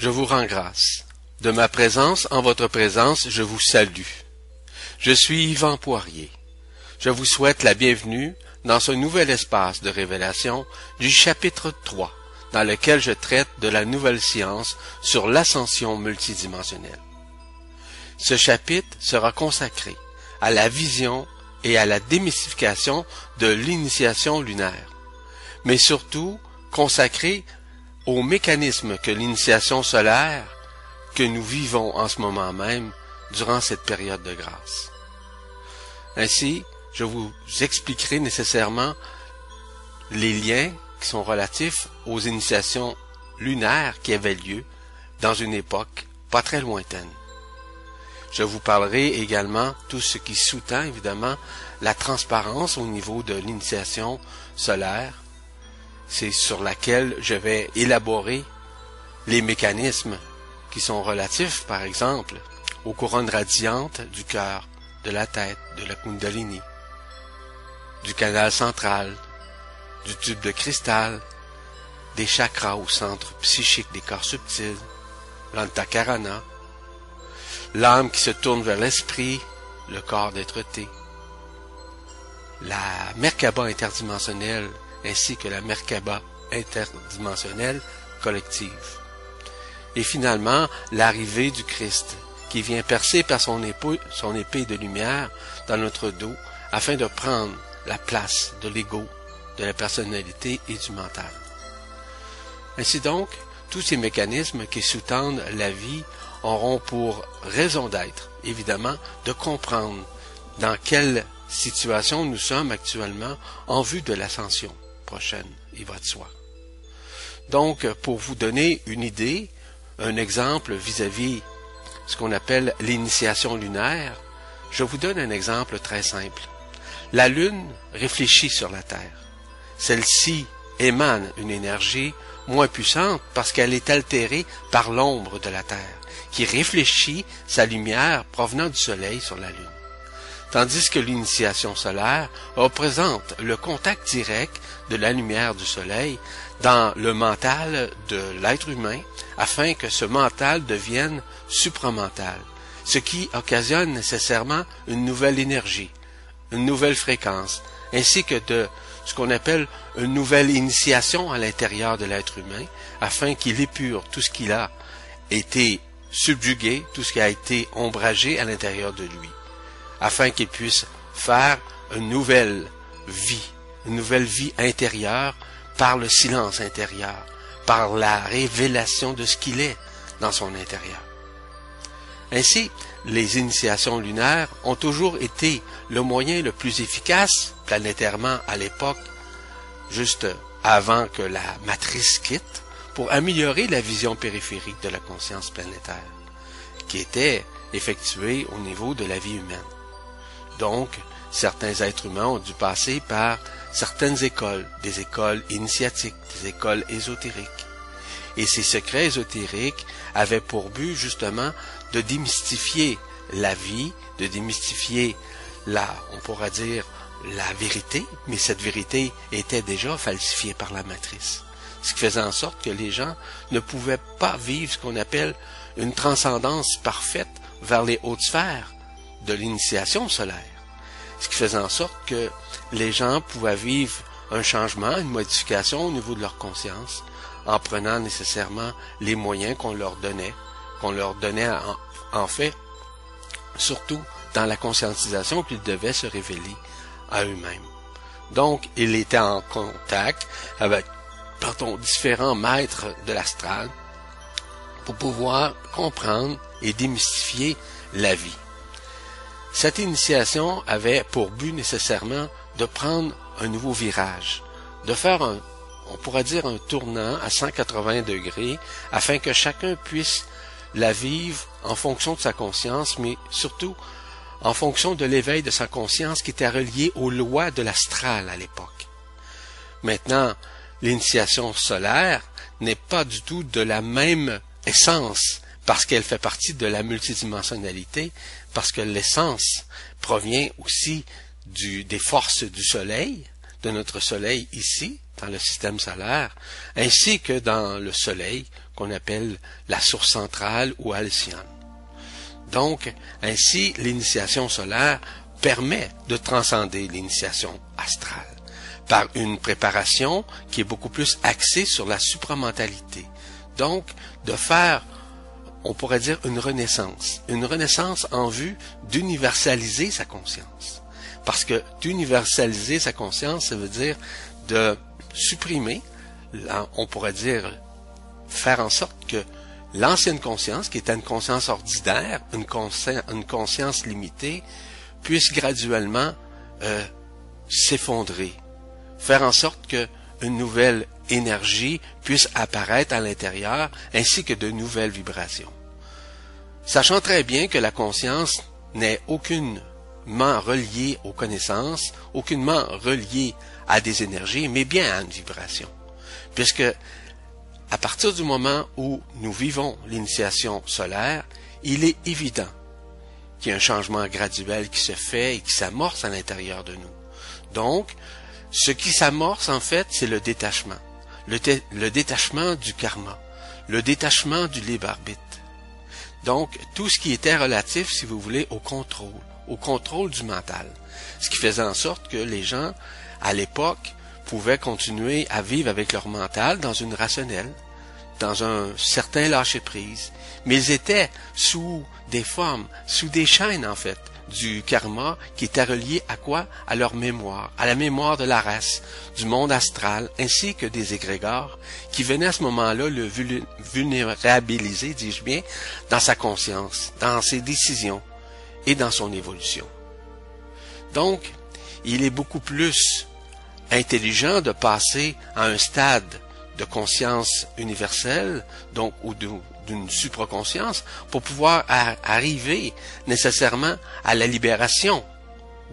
je vous rends grâce. De ma présence en votre présence, je vous salue. Je suis Yvan Poirier. Je vous souhaite la bienvenue dans ce nouvel espace de révélation du chapitre 3, dans lequel je traite de la nouvelle science sur l'ascension multidimensionnelle. Ce chapitre sera consacré à la vision et à la démystification de l'initiation lunaire, mais surtout consacré au mécanisme que l'initiation solaire que nous vivons en ce moment même durant cette période de grâce. Ainsi, je vous expliquerai nécessairement les liens qui sont relatifs aux initiations lunaires qui avaient lieu dans une époque pas très lointaine. Je vous parlerai également tout ce qui sous-tend évidemment la transparence au niveau de l'initiation solaire. C'est sur laquelle je vais élaborer les mécanismes qui sont relatifs, par exemple, aux couronnes radiantes du cœur, de la tête, de la Kundalini, du canal central, du tube de cristal, des chakras au centre psychique des corps subtils, l'antakarana, l'âme qui se tourne vers l'esprit, le corps d'être-té, la Merkaba interdimensionnelle ainsi que la Merkaba interdimensionnelle collective. Et finalement, l'arrivée du Christ, qui vient percer par son son épée de lumière dans notre dos afin de prendre la place de l'ego, de la personnalité et du mental. Ainsi donc, tous ces mécanismes qui sous-tendent la vie auront pour raison d'être, évidemment, de comprendre dans quelle situation nous sommes actuellement en vue de l'ascension Donc, pour vous donner une idée, un exemple vis-à-vis ce qu'on appelle l'initiation lunaire, je vous donne un exemple très simple. La Lune réfléchit sur la Terre. Celle-ci émane une énergie moins puissante parce qu'elle est altérée par l'ombre de la Terre, qui réfléchit sa lumière provenant du Soleil sur la Lune. Tandis que l'initiation solaire représente le contact direct de la lumière du Soleil dans le mental de l'être humain afin que ce mental devienne supramental, ce qui occasionne nécessairement une nouvelle énergie, une nouvelle fréquence, ainsi que de ce qu'on appelle une nouvelle initiation à l'intérieur de l'être humain, afin qu'il épure tout ce qu'il a été subjugué, tout ce qui a été ombragé à l'intérieur de lui, afin qu'il puisse faire une nouvelle vie, une nouvelle vie intérieure par le silence intérieur, par la révélation de ce qu'il est dans son intérieur. Ainsi, les initiations lunaires ont toujours été le moyen le plus efficace planétairement à l'époque, juste avant que la matrice quitte, pour améliorer la vision périphérique de la conscience planétaire, qui était effectuée au niveau de la vie humaine. Donc, certains êtres humains ont dû passer par certaines écoles, des écoles initiatiques, des écoles ésotériques. Et ces secrets ésotériques avaient pour but justement de démystifier la vie, de démystifier la, on pourra dire, la vérité, mais cette vérité était déjà falsifiée par la matrice. Ce qui faisait en sorte que les gens ne pouvaient pas vivre ce qu'on appelle une transcendance parfaite vers les hautes sphères de l'initiation solaire. Ce qui faisait en sorte que les gens pouvaient vivre un changement, une modification au niveau de leur conscience, en prenant nécessairement les moyens qu'on leur donnait, qu'on leur donnait en, fait, surtout dans la conscientisation qu'ils devaient se révéler à eux-mêmes. Donc, il était en contact avec, pardon, différents maîtres de l'astral pour pouvoir comprendre et démystifier la vie. Cette initiation avait pour but nécessairement de prendre un nouveau virage, de faire un, on pourrait dire un tournant à 180 degrés afin que chacun puisse la vivre en fonction de sa conscience, mais surtout en fonction de l'éveil de sa conscience qui était relié aux lois de l'astral à l'époque. Maintenant, l'initiation solaire n'est pas du tout de la même essence parce qu'elle fait partie de la multidimensionnalité, parce que l'essence provient aussi du, des forces du soleil, de notre soleil ici, dans le système solaire, ainsi que dans le soleil qu'on appelle la source centrale ou Alcyon. Donc, ainsi, l'initiation solaire permet de transcender l'initiation astrale par une préparation qui est beaucoup plus axée sur la supramentalité. Donc, de faire, on pourrait dire, une renaissance. Une renaissance en vue d'universaliser sa conscience. Parce que d'universaliser sa conscience, ça veut dire de supprimer, on pourrait dire, faire en sorte que l'ancienne conscience, qui était une conscience ordinaire, une, conscience, limitée, puisse graduellement euh, s'effondrer, faire en sorte que une nouvelle énergie puisse apparaître à l'intérieur, ainsi que de nouvelles vibrations. Sachant très bien que la conscience n'est aucunement reliée aux connaissances, aucunement reliée à des énergies, mais bien à une vibration. Puisque à partir du moment où nous vivons l'initiation solaire, il est évident qu'il y a un changement graduel qui se fait et qui s'amorce à l'intérieur de nous. Donc, ce qui s'amorce en fait, c'est le détachement. Le, détachement du karma, le détachement du libre arbitre. Donc, tout ce qui était relatif, si vous voulez, au contrôle, au contrôle du mental. Ce qui faisait en sorte que les gens, à l'époque, pouvaient continuer à vivre avec leur mental dans une rationnelle, dans un certain lâcher-prise, mais ils étaient sous des formes, sous des chaînes en fait, du karma qui étaient reliées à quoi? À leur mémoire, à la mémoire de la race, du monde astral, ainsi que des égrégores qui venaient à ce moment-là le vulnérabiliser, dis-je bien, dans sa conscience, dans ses décisions et dans son évolution. Donc, il est beaucoup plus intelligent de passer à un stade de conscience universelle, donc ou d'une supraconscience, pour pouvoir arriver nécessairement à la libération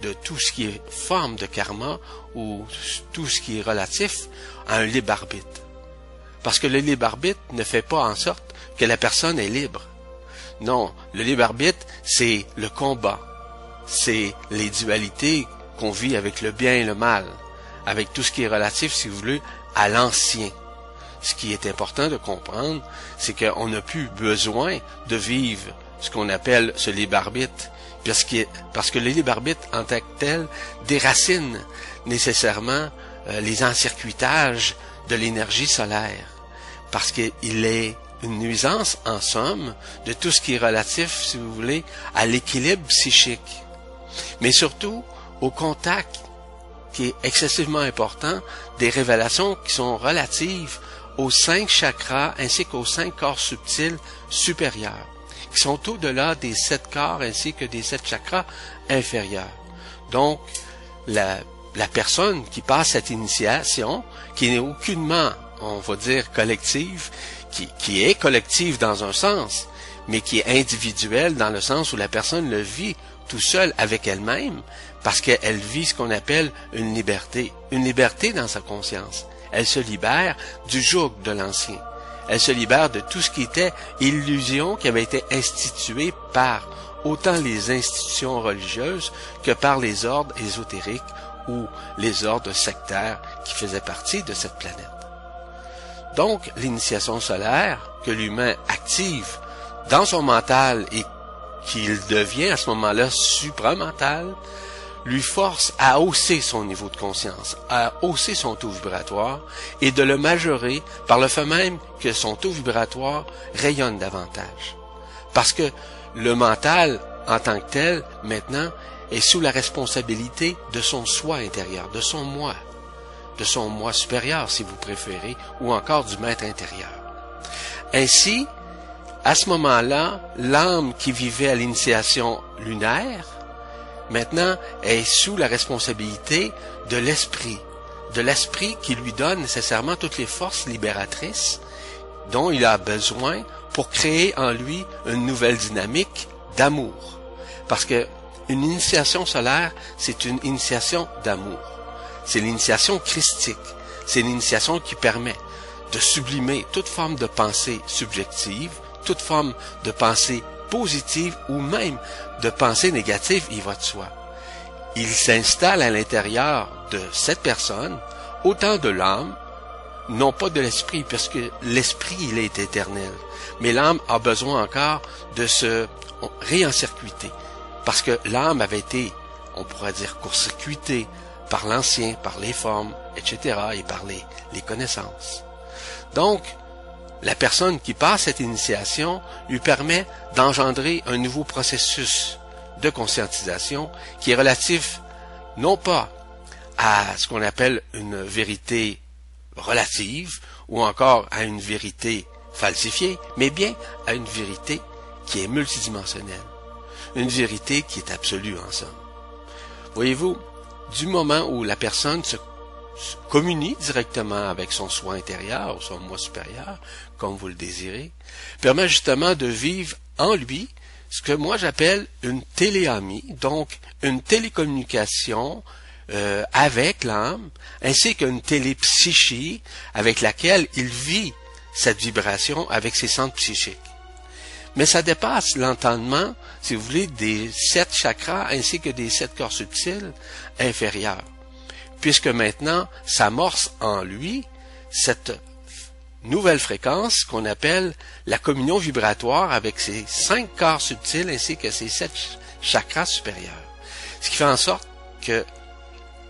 de tout ce qui est forme de karma ou tout ce qui est relatif à un libre arbitre. Parce que le libre arbitre ne fait pas en sorte que la personne est libre. Non, le libre arbitre, c'est le combat. C'est les dualités qu'on vit avec le bien et le mal avec tout ce qui est relatif, si vous voulez, à l'ancien. Ce qui est important de comprendre, c'est qu'on n'a plus besoin de vivre ce qu'on appelle ce libre arbitre, parce que, parce que le libre arbitre en tant que tel déracine nécessairement euh, les encircuitages de l'énergie solaire, parce qu'il est une nuisance, en somme, de tout ce qui est relatif, si vous voulez, à l'équilibre psychique, mais surtout au contact qui est excessivement important, des révélations qui sont relatives aux cinq chakras ainsi qu'aux cinq corps subtils supérieurs, qui sont au-delà des sept corps ainsi que des sept chakras inférieurs. Donc, la, la personne qui passe cette initiation, qui n'est aucunement, on va dire, collective, qui, qui est collective dans un sens, mais qui est individuelle dans le sens où la personne le vit tout seul avec elle-même, parce qu'elle vit ce qu'on appelle une liberté, une liberté dans sa conscience. Elle se libère du joug de l'ancien. Elle se libère de tout ce qui était illusion qui avait été instituée par autant les institutions religieuses que par les ordres ésotériques ou les ordres sectaires qui faisaient partie de cette planète. Donc, l'initiation solaire que l'humain active dans son mental et qu'il devient à ce moment-là supramental, lui force à hausser son niveau de conscience, à hausser son taux vibratoire et de le majorer par le fait même que son taux vibratoire rayonne davantage. Parce que le mental, en tant que tel, maintenant, est sous la responsabilité de son soi intérieur, de son moi, de son moi supérieur, si vous préférez, ou encore du maître intérieur. Ainsi, à ce moment-là, l'âme qui vivait à l'initiation lunaire maintenant est sous la responsabilité de l'esprit, de l'esprit qui lui donne nécessairement toutes les forces libératrices dont il a besoin pour créer en lui une nouvelle dynamique d'amour. Parce que une initiation solaire, c'est une initiation d'amour. C'est l'initiation christique. C'est l'initiation qui permet de sublimer toute forme de pensée subjective, toute forme de pensée positive ou même de pensée négative, il va de soi. Il s'installe à l'intérieur de cette personne autant de l'âme, non pas de l'esprit, parce que l'esprit, il est éternel. Mais l'âme a besoin encore de se réencircuiter, parce que l'âme avait été, on pourrait dire, court-circuitée par l'ancien, par les formes, etc., et par les, les connaissances. Donc, la personne qui passe cette initiation lui permet d'engendrer un nouveau processus de conscientisation qui est relatif non pas à ce qu'on appelle une vérité relative ou encore à une vérité falsifiée, mais bien à une vérité qui est multidimensionnelle, une vérité qui est absolue en somme. Voyez-vous, du moment où la personne se communie directement avec son soi intérieur ou son moi supérieur, comme vous le désirez, permet justement de vivre en lui ce que moi j'appelle une téléamie, donc une télécommunication euh, avec l'âme, ainsi qu'une télépsychie avec laquelle il vit cette vibration avec ses centres psychiques. Mais ça dépasse l'entendement, si vous voulez, des sept chakras ainsi que des sept corps subtils inférieurs, puisque maintenant s'amorce en lui cette nouvelle fréquence qu'on appelle la communion vibratoire avec ses cinq corps subtils ainsi que ses sept chakras supérieurs. Ce qui fait en sorte que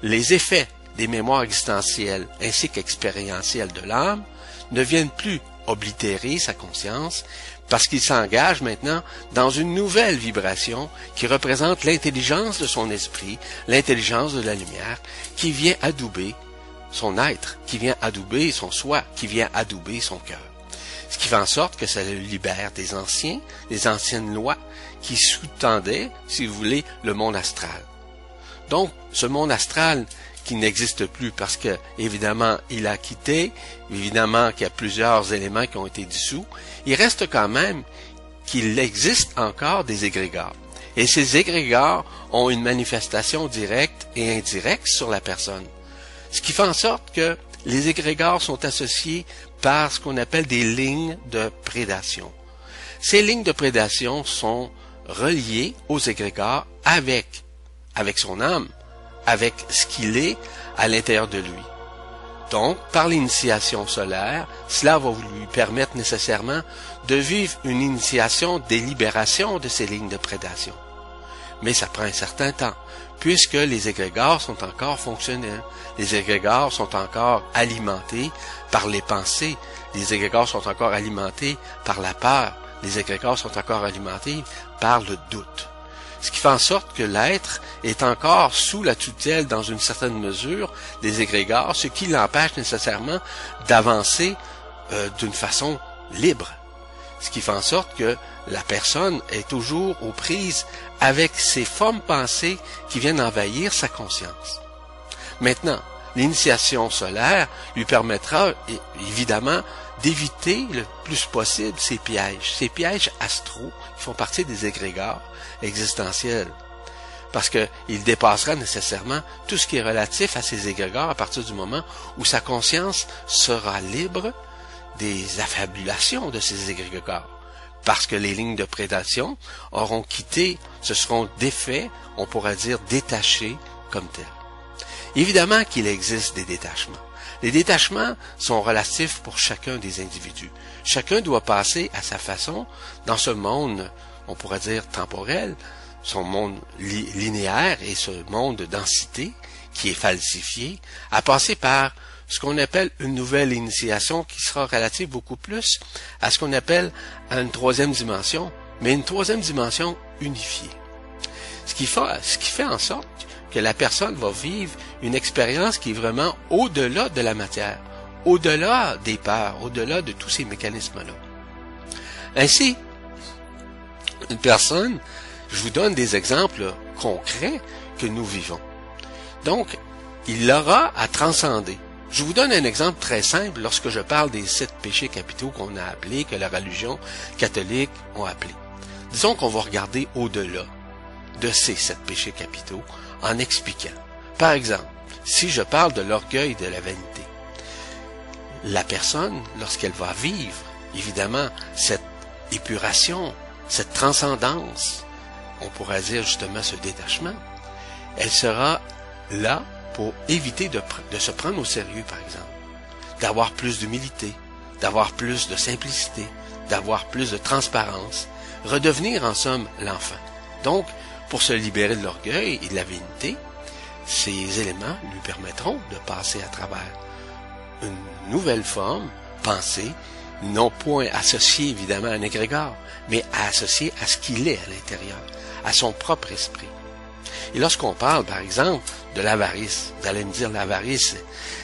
les effets des mémoires existentielles ainsi qu'expérientielles de l'âme ne viennent plus oblitérer sa conscience parce qu'il s'engage maintenant dans une nouvelle vibration qui représente l'intelligence de son esprit, l'intelligence de la lumière, qui vient adouber son être, qui vient adouber son soi, qui vient adouber son cœur. Ce qui fait en sorte que ça le libère des anciens, des anciennes lois qui sous-tendaient, si vous voulez, le monde astral. Donc, ce monde astral qui n'existe plus parce que, évidemment, il a quitté, évidemment qu'il y a plusieurs éléments qui ont été dissous, il reste quand même qu'il existe encore des égrégores. Et ces égrégores ont une manifestation directe et indirecte sur la personne. Ce qui fait en sorte que les égrégores sont associés par ce qu'on appelle des lignes de prédation. Ces lignes de prédation sont reliées aux égrégores avec avec son âme, avec ce qu'il est à l'intérieur de lui. Donc, par l'initiation solaire, cela va lui permettre nécessairement de vivre une initiation des libérations de ces lignes de prédation. Mais ça prend un certain temps, puisque les égrégores sont encore fonctionnels. Les égrégores sont encore alimentés par les pensées. Les égrégores sont encore alimentés par la peur. Les égrégores sont encore alimentés par le doute ce qui fait en sorte que l'être est encore sous la tutelle, dans une certaine mesure, des égrégores, ce qui l'empêche nécessairement d'avancer euh, d'une façon libre. Ce qui fait en sorte que la personne est toujours aux prises avec ces formes pensées qui viennent envahir sa conscience. Maintenant, l'initiation solaire lui permettra évidemment d'éviter le plus possible ces pièges, ces pièges astraux qui font partie des égrégores existentiels. Parce qu'il dépassera nécessairement tout ce qui est relatif à ces égrégores à partir du moment où sa conscience sera libre des affabulations de ces égrégores. Parce que les lignes de prédation auront quitté, se seront défaits, on pourrait dire détachés comme tels. Évidemment qu'il existe des détachements. Les détachements sont relatifs pour chacun des individus. Chacun doit passer à sa façon dans ce monde, on pourrait dire temporel, son monde linéaire et ce monde de densité qui est falsifié, à passer par ce qu'on appelle une nouvelle initiation qui sera relative beaucoup plus à ce qu'on appelle une troisième dimension, mais une troisième dimension unifiée. Ce qui fait, en sorte que la personne va vivre une expérience qui est vraiment au-delà de la matière, au-delà des peurs, au-delà de tous ces mécanismes-là. Ainsi, une personne, je vous donne des exemples concrets que nous vivons. Donc, il aura à transcender. Je vous donne un exemple très simple lorsque je parle des sept péchés capitaux qu'on a appelés, que la religion catholique a appelés. Disons qu'on va regarder au-delà de ces sept péchés capitaux en expliquant. Par exemple, si je parle de l'orgueil de la vanité, la personne, lorsqu'elle va vivre, évidemment, cette épuration, cette transcendance, on pourrait dire justement ce détachement, elle sera là pour éviter de, se prendre au sérieux, par exemple. d'avoir plus d'humilité, d'avoir plus de simplicité, d'avoir plus de transparence, redevenir en somme l'enfant. Donc, pour se libérer de l'orgueil et de la vanité, ces éléments lui permettront de passer à travers une nouvelle forme, pensée, non point associée évidemment à un égrégore, mais associée à ce qu'il est à l'intérieur, à son propre esprit. Et lorsqu'on parle, par exemple, de l'avarice, vous allez me dire l'avarice,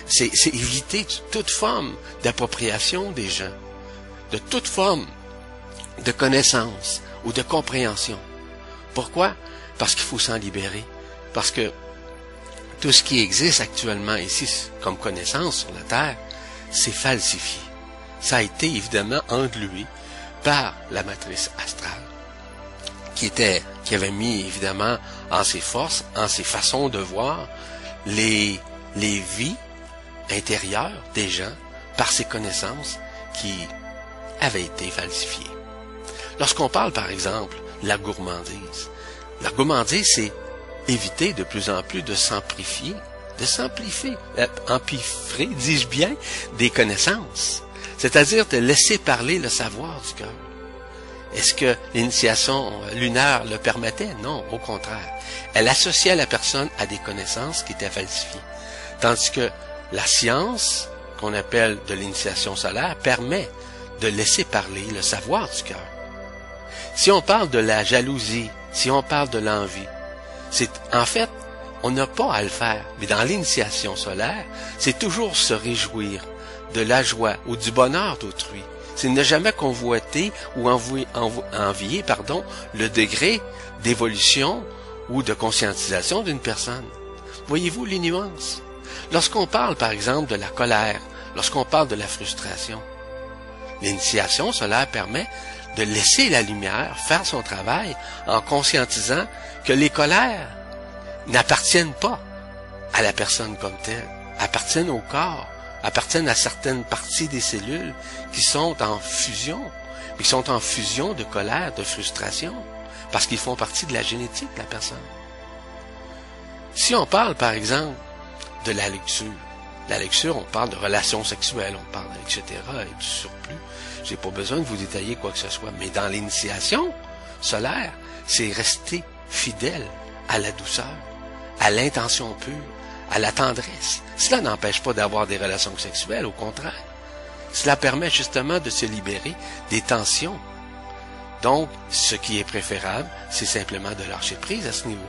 c'est éviter toute forme d'appropriation des gens, de toute forme de connaissance ou de compréhension. Pourquoi? Parce qu'il faut s'en libérer. Parce que tout ce qui existe actuellement ici comme connaissance sur la Terre, c'est falsifié. Ça a été évidemment englué par la matrice astrale, qui était, qui avait mis évidemment en ses forces, en ses façons de voir, les, les vies intérieures des gens par ses connaissances qui avaient été falsifiées. Lorsqu'on parle, par exemple, de la gourmandise, la gourmandise, c'est éviter de plus en plus de s'amplifier, de s'amplifier, euh, empiffrer, dis-je bien, des connaissances. C'est-à-dire de laisser parler le savoir du cœur. Est-ce que l'initiation lunaire le permettait? Non, au contraire. Elle associait la personne à des connaissances qui étaient falsifiées. Tandis que la science, qu'on appelle de l'initiation solaire, permet de laisser parler le savoir du cœur. Si on parle de la jalousie, si on parle de l'envie, c'est, en fait, on n'a pas à le faire. Mais dans l'initiation solaire, c'est toujours se réjouir de la joie ou du bonheur d'autrui. C'est ne jamais convoiter ou envier, le degré d'évolution ou de conscientisation d'une personne. Voyez-vous les nuances? Lorsqu'on parle, par exemple, de la colère, lorsqu'on parle de la frustration, l'initiation solaire permet de laisser la lumière faire son travail en conscientisant que les colères n'appartiennent pas à la personne comme telle, appartiennent au corps, appartiennent à certaines parties des cellules qui sont en fusion, qui sont en fusion de colère, de frustration, parce qu'ils font partie de la génétique de la personne. Si on parle, par exemple, de la lecture, la lecture, on parle de relations sexuelles, on parle, etc., et du surplus. J'ai pas besoin de vous détailler quoi que ce soit. Mais dans l'initiation solaire, c'est rester fidèle à la douceur, à l'intention pure, à la tendresse. Cela n'empêche pas d'avoir des relations sexuelles, au contraire. Cela permet justement de se libérer des tensions. Donc, ce qui est préférable, c'est simplement de lâcher prise à ce niveau.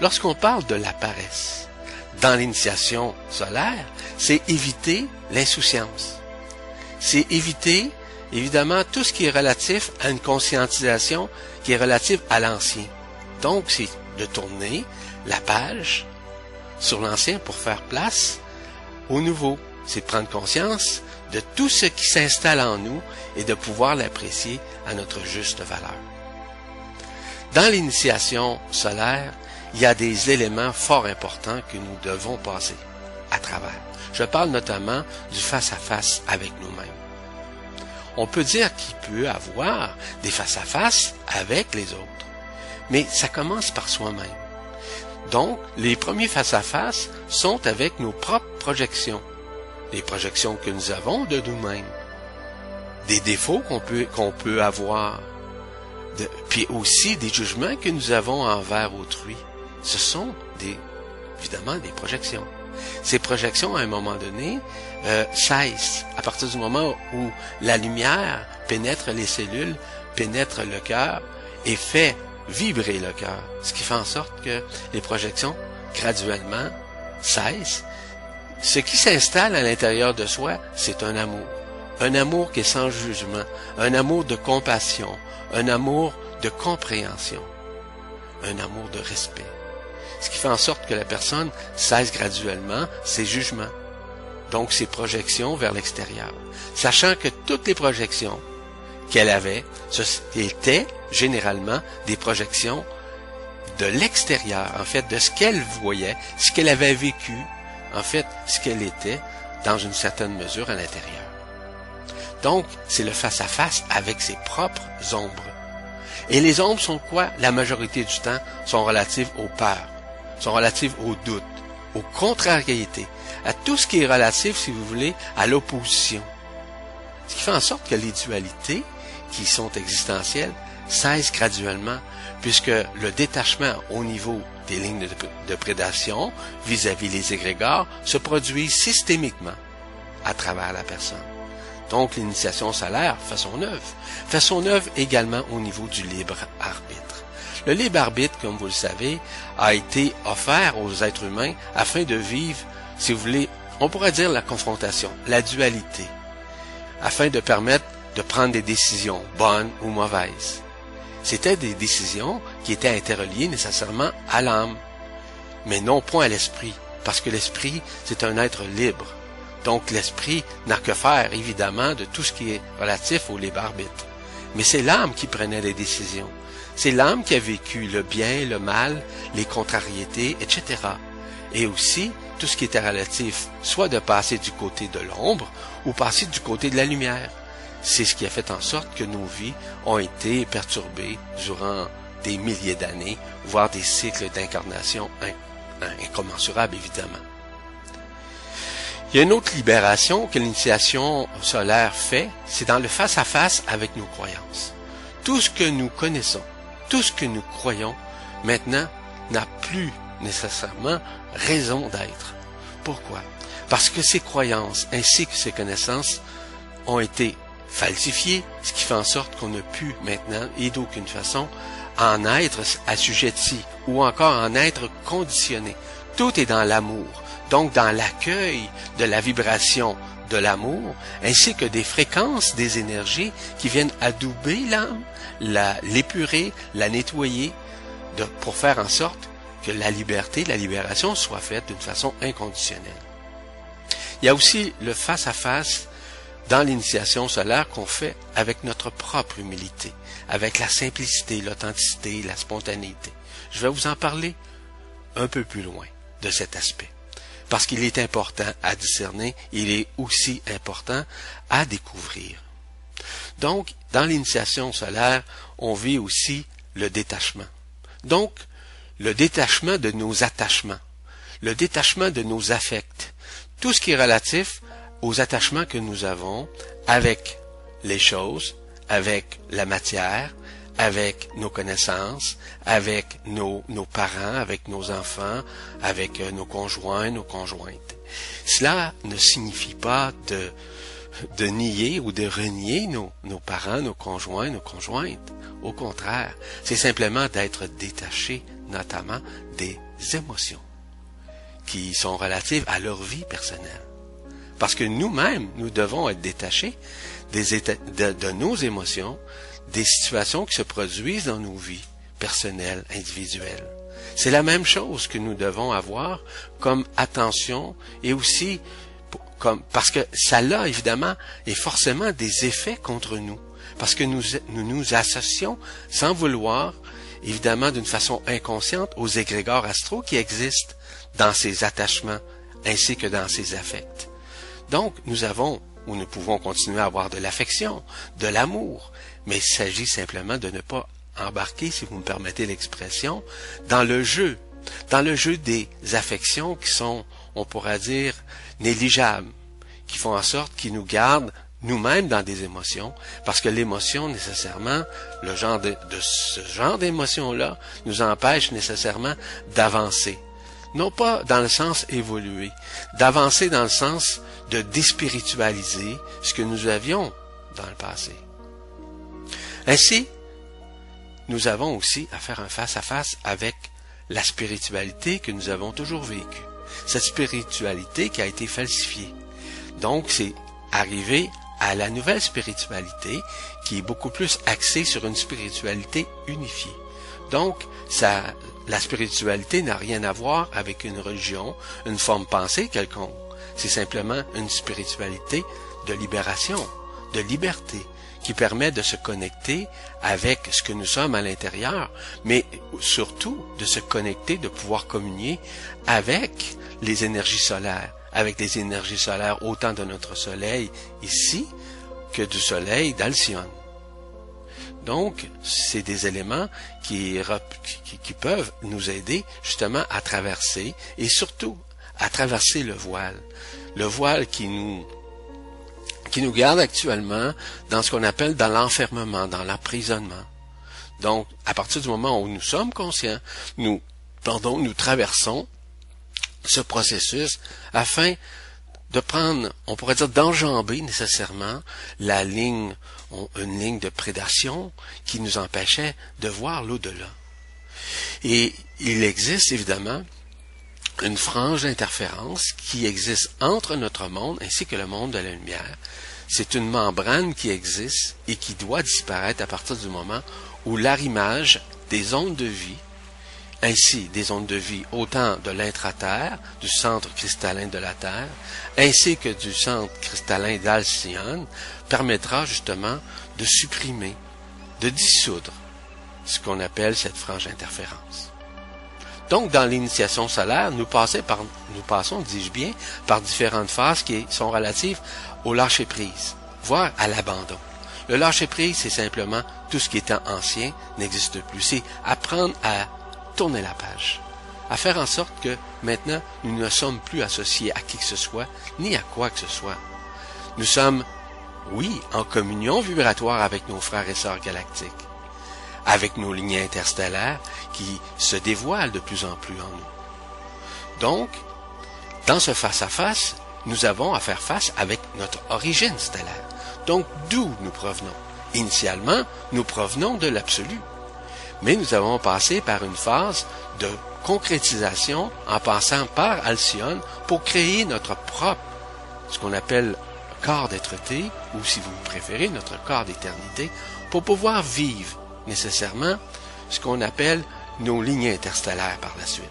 Lorsqu'on parle de la paresse, dans l'initiation solaire, c'est éviter l'insouciance. C'est éviter, évidemment, tout ce qui est relatif à une conscientisation qui est relative à l'ancien. Donc, c'est de tourner la page sur l'ancien pour faire place au nouveau. C'est prendre conscience de tout ce qui s'installe en nous et de pouvoir l'apprécier à notre juste valeur. Dans l'initiation solaire, il y a des éléments fort importants que nous devons passer à travers. Je parle notamment du face-à-face avec nous-mêmes. On peut dire qu'il peut avoir des face-à-face avec les autres, mais ça commence par soi-même. Donc, les premiers face-à-face sont avec nos propres projections, les projections que nous avons de nous-mêmes, des défauts qu'on peut, qu'on peut avoir, puis aussi des jugements que nous avons envers autrui ce sont des, évidemment des projections. Ces projections, à un moment donné, euh, cessent à partir du moment où la lumière pénètre les cellules, pénètre le cœur et fait vibrer le cœur, ce qui fait en sorte que les projections, graduellement, cessent. Ce qui s'installe à l'intérieur de soi, c'est un amour. Un amour qui est sans jugement, un amour de compassion, un amour de compréhension, un amour de respect. Ce qui fait en sorte que la personne cesse graduellement ses jugements, donc ses projections vers l'extérieur, sachant que toutes les projections qu'elle avait, étaient généralement des projections de l'extérieur, en fait, de ce qu'elle voyait, ce qu'elle avait vécu, en fait, ce qu'elle était dans une certaine mesure à l'intérieur. Donc, c'est le face-à-face avec ses propres ombres. Et les ombres sont quoi? La majorité du temps sont relatives aux peurs, sont relatives au doute, aux contrariétés. à tout ce qui est relatif, si vous voulez, à l'opposition. Ce qui fait en sorte que les dualités, qui sont existentielles, cessent graduellement, puisque le détachement au niveau des lignes de, prédation vis-à-vis les égrégores se produit systémiquement à travers la personne. Donc l'initiation solaire fait son œuvre. Fait son œuvre également au niveau du libre arbitre. Le libre arbitre, comme vous le savez, a été offert aux êtres humains afin de vivre, si vous voulez, on pourrait dire la confrontation, la dualité, afin de permettre de prendre des décisions, bonnes ou mauvaises. C'était des décisions qui étaient interreliées nécessairement à l'âme, mais non point à l'esprit, parce que l'esprit, c'est un être libre. Donc l'esprit n'a que faire, évidemment, de tout ce qui est relatif au libre arbitre. Mais c'est l'âme qui prenait les décisions. C'est l'âme qui a vécu le bien, le mal, les contrariétés, etc. Et aussi tout ce qui était relatif, soit de passer du côté de l'ombre ou passer du côté de la lumière. C'est ce qui a fait en sorte que nos vies ont été perturbées durant des milliers d'années, voire des cycles d'incarnation incommensurables, évidemment. Il y a une autre libération que l'initiation solaire fait, c'est dans le face-à-face avec nos croyances. Tout ce que nous connaissons, tout ce que nous croyons, maintenant, n'a plus nécessairement raison d'être. Pourquoi? Parce que ces croyances ainsi que ces connaissances ont été falsifiées, ce qui fait en sorte qu'on ne peut maintenant, et d'aucune façon, en être assujetti ou encore en être conditionné. Tout est dans l'amour, donc dans l'accueil de la vibration de l'amour, ainsi que des fréquences des énergies qui viennent adouber l'âme, l'épurer, la, nettoyer, pour faire en sorte que la liberté, la libération soit faite d'une façon inconditionnelle. Il y a aussi le face-à-face dans l'initiation solaire qu'on fait avec notre propre humilité, avec la simplicité, l'authenticité, la spontanéité. Je vais vous en parler un peu plus loin de cet aspect. Parce qu'il est important à discerner, il est aussi important à découvrir. Donc, dans l'initiation solaire, on vit aussi le détachement. Donc, le détachement de nos attachements, le détachement de nos affects, tout ce qui est relatif aux attachements que nous avons avec les choses, avec la matière, avec nos connaissances, avec nos, nos parents, avec nos enfants, avec euh, nos conjoints, nos conjointes. Cela ne signifie pas de, de nier ou de renier nos, nos parents, nos conjoints, nos conjointes. Au contraire, c'est simplement d'être détaché notamment des émotions qui sont relatives à leur vie personnelle. Parce que nous-mêmes, nous devons être détachés des états, de, nos émotions, des situations qui se produisent dans nos vies personnelles, individuelles. C'est la même chose que nous devons avoir comme attention et aussi comme, parce que ça a évidemment et forcément des effets contre nous. Parce que nous nous, nous associons sans vouloir évidemment d'une façon inconsciente, aux égrégores astraux qui existent dans ces attachements ainsi que dans ces affects. Donc, nous avons ou nous pouvons continuer à avoir de l'affection, de l'amour, mais il s'agit simplement de ne pas embarquer, si vous me permettez l'expression, dans le jeu, dans le jeu des affections qui sont, on pourra dire, négligeables, qui font en sorte qu'ils nous gardent nous-mêmes dans des émotions, parce que l'émotion, nécessairement, le genre de, ce genre d'émotion-là, nous empêche nécessairement d'avancer. Non pas dans le sens évoluer, d'avancer dans le sens de déspiritualiser ce que nous avions dans le passé. Ainsi, nous avons aussi à faire un face-à-face avec la spiritualité que nous avons toujours vécue. Cette spiritualité qui a été falsifiée. Donc, c'est arriver à la nouvelle spiritualité qui est beaucoup plus axée sur une spiritualité unifiée. Donc, ça, la spiritualité n'a rien à voir avec une religion, une forme pensée quelconque. C'est simplement une spiritualité de libération, de liberté, qui permet de se connecter avec ce que nous sommes à l'intérieur, mais surtout de se connecter, de pouvoir communier avec les énergies solaires, avec les énergies solaires autant de notre soleil ici que du soleil d'Alcyone. Donc, c'est des éléments qui, qui, qui, peuvent nous aider justement à traverser et surtout à traverser le voile. Le voile qui nous qui nous garde actuellement dans ce qu'on appelle dans l'enfermement, dans l'emprisonnement. Donc, à partir du moment où nous sommes conscients, nous, pardon, nous traversons ce processus afin de prendre, on pourrait dire d'enjamber nécessairement la ligne, une ligne de prédation qui nous empêchait de voir l'au-delà. Et il existe évidemment une frange d'interférence qui existe entre notre monde ainsi que le monde de la lumière. C'est une membrane qui existe et qui doit disparaître à partir du moment où l'arrimage des ondes de vie, ainsi des ondes de vie autant de l'intraterre, du centre cristallin de la Terre, ainsi que du centre cristallin d'Alcyone, permettra justement de supprimer, de dissoudre ce qu'on appelle cette frange d'interférence. Donc, dans l'initiation solaire, nous, passons, dis-je bien, par différentes phases qui sont relatives au lâcher-prise, voire à l'abandon. Le lâcher-prise, c'est simplement tout ce qui était ancien n'existe plus. C'est apprendre à tourner la page, à faire en sorte que maintenant, nous ne sommes plus associés à qui que ce soit, ni à quoi que ce soit. Nous sommes, oui, en communion vibratoire avec nos frères et sœurs galactiques avec nos lignes interstellaires qui se dévoilent de plus en plus en nous. Donc, dans ce face-à-face, nous avons à faire face avec notre origine stellaire. Donc, d'où nous provenons? Initialement, nous provenons de l'absolu. Mais nous avons passé par une phase de concrétisation en passant par Alcyone pour créer notre propre, ce qu'on appelle corps d'être ou si vous préférez, notre corps d'éternité, pour pouvoir vivre nécessairement ce qu'on appelle nos lignes interstellaires par la suite.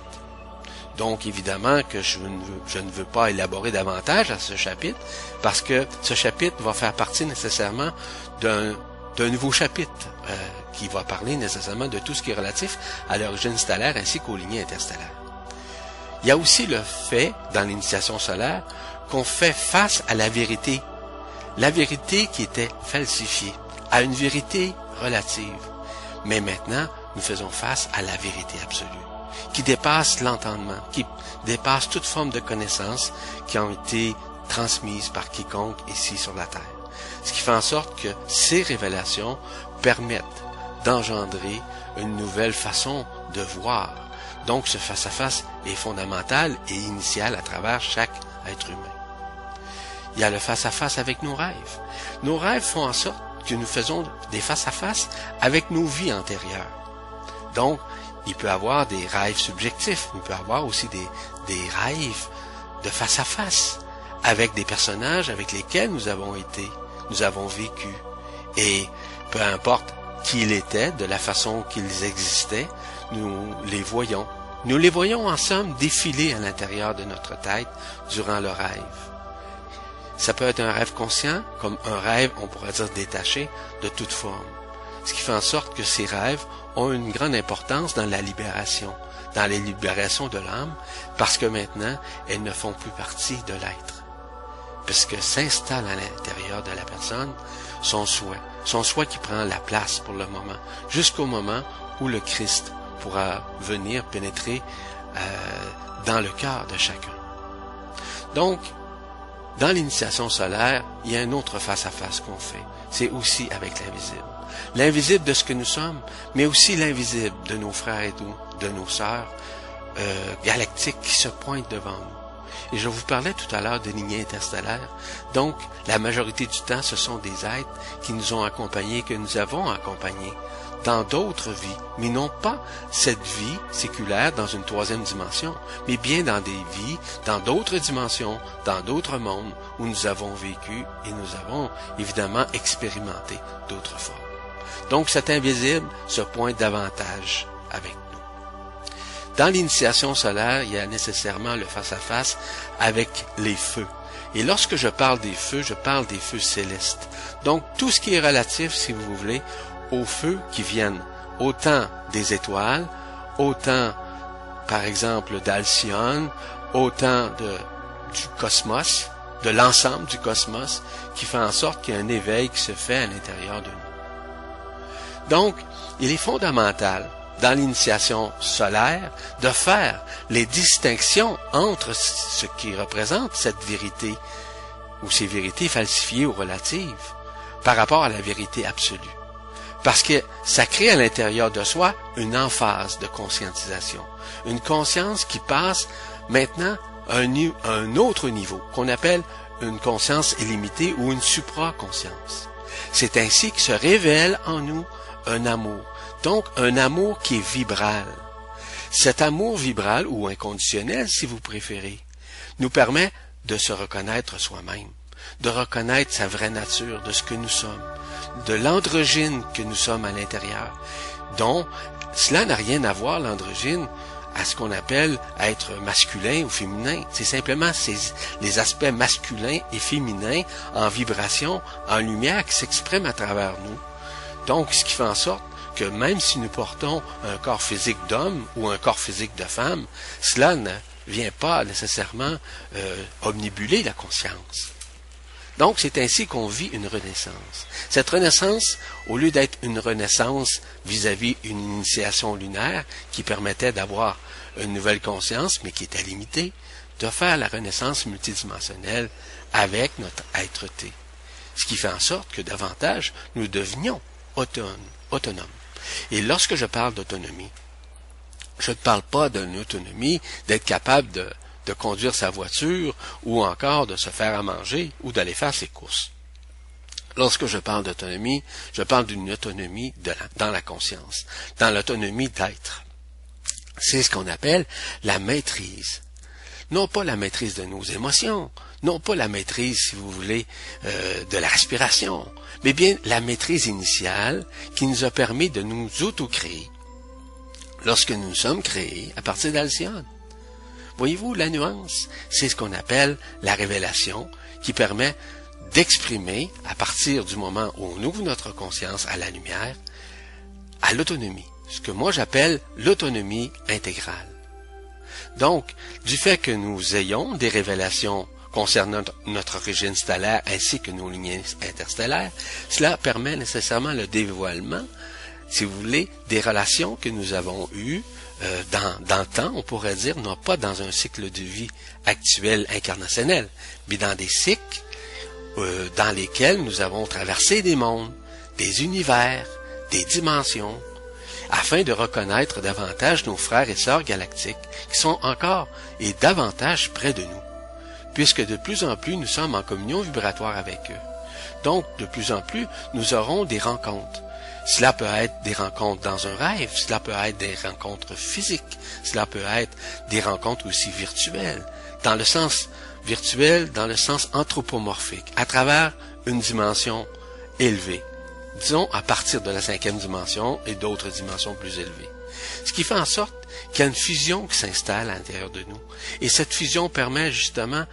Donc évidemment que je ne, veux, pas élaborer davantage à ce chapitre parce que ce chapitre va faire partie nécessairement d'un nouveau chapitre euh, qui va parler nécessairement de tout ce qui est relatif à l'origine stellaire ainsi qu'aux lignes interstellaires. Il y a aussi le fait, dans l'initiation solaire, qu'on fait face à la vérité. La vérité qui était falsifiée, à une vérité relative. Mais maintenant, nous faisons face à la vérité absolue, qui dépasse l'entendement, qui dépasse toute forme de connaissances qui ont été transmises par quiconque ici sur la terre. Ce qui fait en sorte que ces révélations permettent d'engendrer une nouvelle façon de voir. Donc ce face-à-face est fondamental et initial à travers chaque être humain. Il y a le face-à-face avec nos rêves. Nos rêves font en sorte que nous faisons des face-à-face avec nos vies antérieures. Donc, il peut avoir des rêves subjectifs, il peut avoir aussi des, des rêves de face-à-face avec des personnages avec lesquels nous avons été, nous avons vécu. Et peu importe qui ils étaient, de la façon qu'ils existaient, nous les voyons. Nous les voyons en somme défiler à l'intérieur de notre tête durant le rêve. Ça peut être un rêve conscient, comme un rêve, on pourrait dire, détaché de toute forme. Ce qui fait en sorte que ces rêves ont une grande importance dans la libération, dans la libération de l'âme, parce que maintenant, elles ne font plus partie de l'être. Parce que s'installe à l'intérieur de la personne son souhait, son souhait qui prend la place pour le moment, jusqu'au moment où le Christ pourra venir pénétrer euh, dans le cœur de chacun. Donc, dans l'initiation solaire, il y a un autre face-à-face qu'on fait. C'est aussi avec l'invisible. L'invisible de ce que nous sommes, mais aussi l'invisible de nos frères et de nos sœurs euh, galactiques qui se pointent devant nous. Et je vous parlais tout à l'heure de lignées interstellaires. Donc, la majorité du temps, ce sont des êtres qui nous ont accompagnés, que nous avons accompagnés dans d'autres vies, mais non pas cette vie séculaire dans une troisième dimension, mais bien dans des vies, dans d'autres dimensions, dans d'autres mondes où nous avons vécu et nous avons évidemment expérimenté d'autres formes. Donc cet invisible se pointe davantage avec nous. Dans l'initiation solaire, il y a nécessairement le face-à-face avec les feux. Et lorsque je parle des feux, je parle des feux célestes. Donc tout ce qui est relatif, si vous voulez, aux feux qui viennent autant des étoiles, autant, par exemple, d'Alcyone, autant de, du cosmos, de l'ensemble du cosmos, qui fait en sorte qu'il y a un éveil qui se fait à l'intérieur de nous. Donc, il est fondamental dans l'initiation solaire, de faire les distinctions entre ce qui représente cette vérité, ou ces vérités falsifiées ou relatives, par rapport à la vérité absolue. Parce que ça crée à l'intérieur de soi une emphase de conscientisation, une conscience qui passe maintenant à un, autre niveau, qu'on appelle une conscience illimitée ou une supraconscience. C'est ainsi que se révèle en nous un amour, donc un amour qui est vibral. Cet amour vibral ou inconditionnel, si vous préférez, nous permet de se reconnaître soi-même, de reconnaître sa vraie nature, de ce que nous sommes, de l'androgyne que nous sommes à l'intérieur, dont cela n'a rien à voir, l'androgyne, à ce qu'on appelle être masculin ou féminin. C'est simplement les aspects masculins et féminins en vibration, en lumière qui s'expriment à travers nous. Donc, ce qui fait en sorte que même si nous portons un corps physique d'homme ou un corps physique de femme, cela ne vient pas nécessairement euh, omnibuler la conscience. Donc, c'est ainsi qu'on vit une renaissance. Cette renaissance, au lieu d'être une renaissance vis-à-vis une initiation lunaire qui permettait d'avoir une nouvelle conscience, mais qui était limitée, de faire la renaissance multidimensionnelle avec notre être-té. Ce qui fait en sorte que davantage nous devenions autonomes. Et lorsque je parle d'autonomie, je ne parle pas d'une autonomie d'être capable de de conduire sa voiture ou encore de se faire à manger ou d'aller faire ses courses. Lorsque je parle d'autonomie, je parle d'une autonomie dans la conscience, dans l'autonomie d'être. C'est ce qu'on appelle la maîtrise. Non pas la maîtrise de nos émotions, non pas la maîtrise, si vous voulez, euh, de la respiration, mais bien la maîtrise initiale qui nous a permis de nous auto-créer lorsque nous sommes créés à partir d'Alcyone. Voyez-vous la nuance? C'est ce qu'on appelle la révélation qui permet d'exprimer, à partir du moment où on ouvre notre conscience à la lumière, à l'autonomie. Ce que moi j'appelle l'autonomie intégrale. Donc, du fait que nous ayons des révélations concernant notre origine stellaire ainsi que nos lignées interstellaires, cela permet nécessairement le dévoilement, si vous voulez, des relations que nous avons eues euh, dans, dans le temps, on pourrait dire, non pas dans un cycle de vie actuel incarnationnel, mais dans des cycles euh, dans lesquels nous avons traversé des mondes, des univers, des dimensions, afin de reconnaître davantage nos frères et sœurs galactiques qui sont encore et davantage près de nous, puisque de plus en plus nous sommes en communion vibratoire avec eux. Donc, de plus en plus, nous aurons des rencontres cela peut être des rencontres dans un rêve, cela peut être des rencontres physiques, cela peut être des rencontres aussi virtuelles, dans le sens virtuel, dans le sens anthropomorphique, à travers une dimension élevée, disons à partir de la cinquième dimension et d'autres dimensions plus élevées. Ce qui fait en sorte qu'il y a une fusion qui s'installe à l'intérieur de nous. Et cette fusion permet justement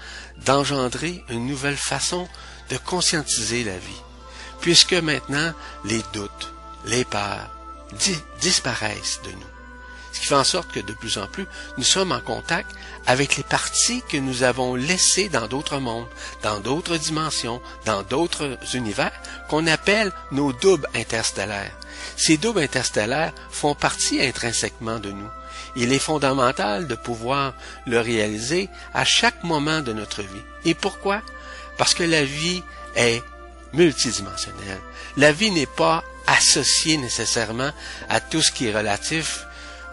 d'engendrer une nouvelle façon de conscientiser la vie. Puisque maintenant, les doutes, les peurs disparaissent de nous. Ce qui fait en sorte que de plus en plus, nous sommes en contact avec les parties que nous avons laissées dans d'autres mondes, dans d'autres dimensions, dans d'autres univers, qu'on appelle nos doubles interstellaires. Ces doubles interstellaires font partie intrinsèquement de nous. Il est fondamental de pouvoir le réaliser à chaque moment de notre vie. Et pourquoi? Parce que la vie est multidimensionnelle. La vie n'est pas associé nécessairement à tout ce qui est relatif,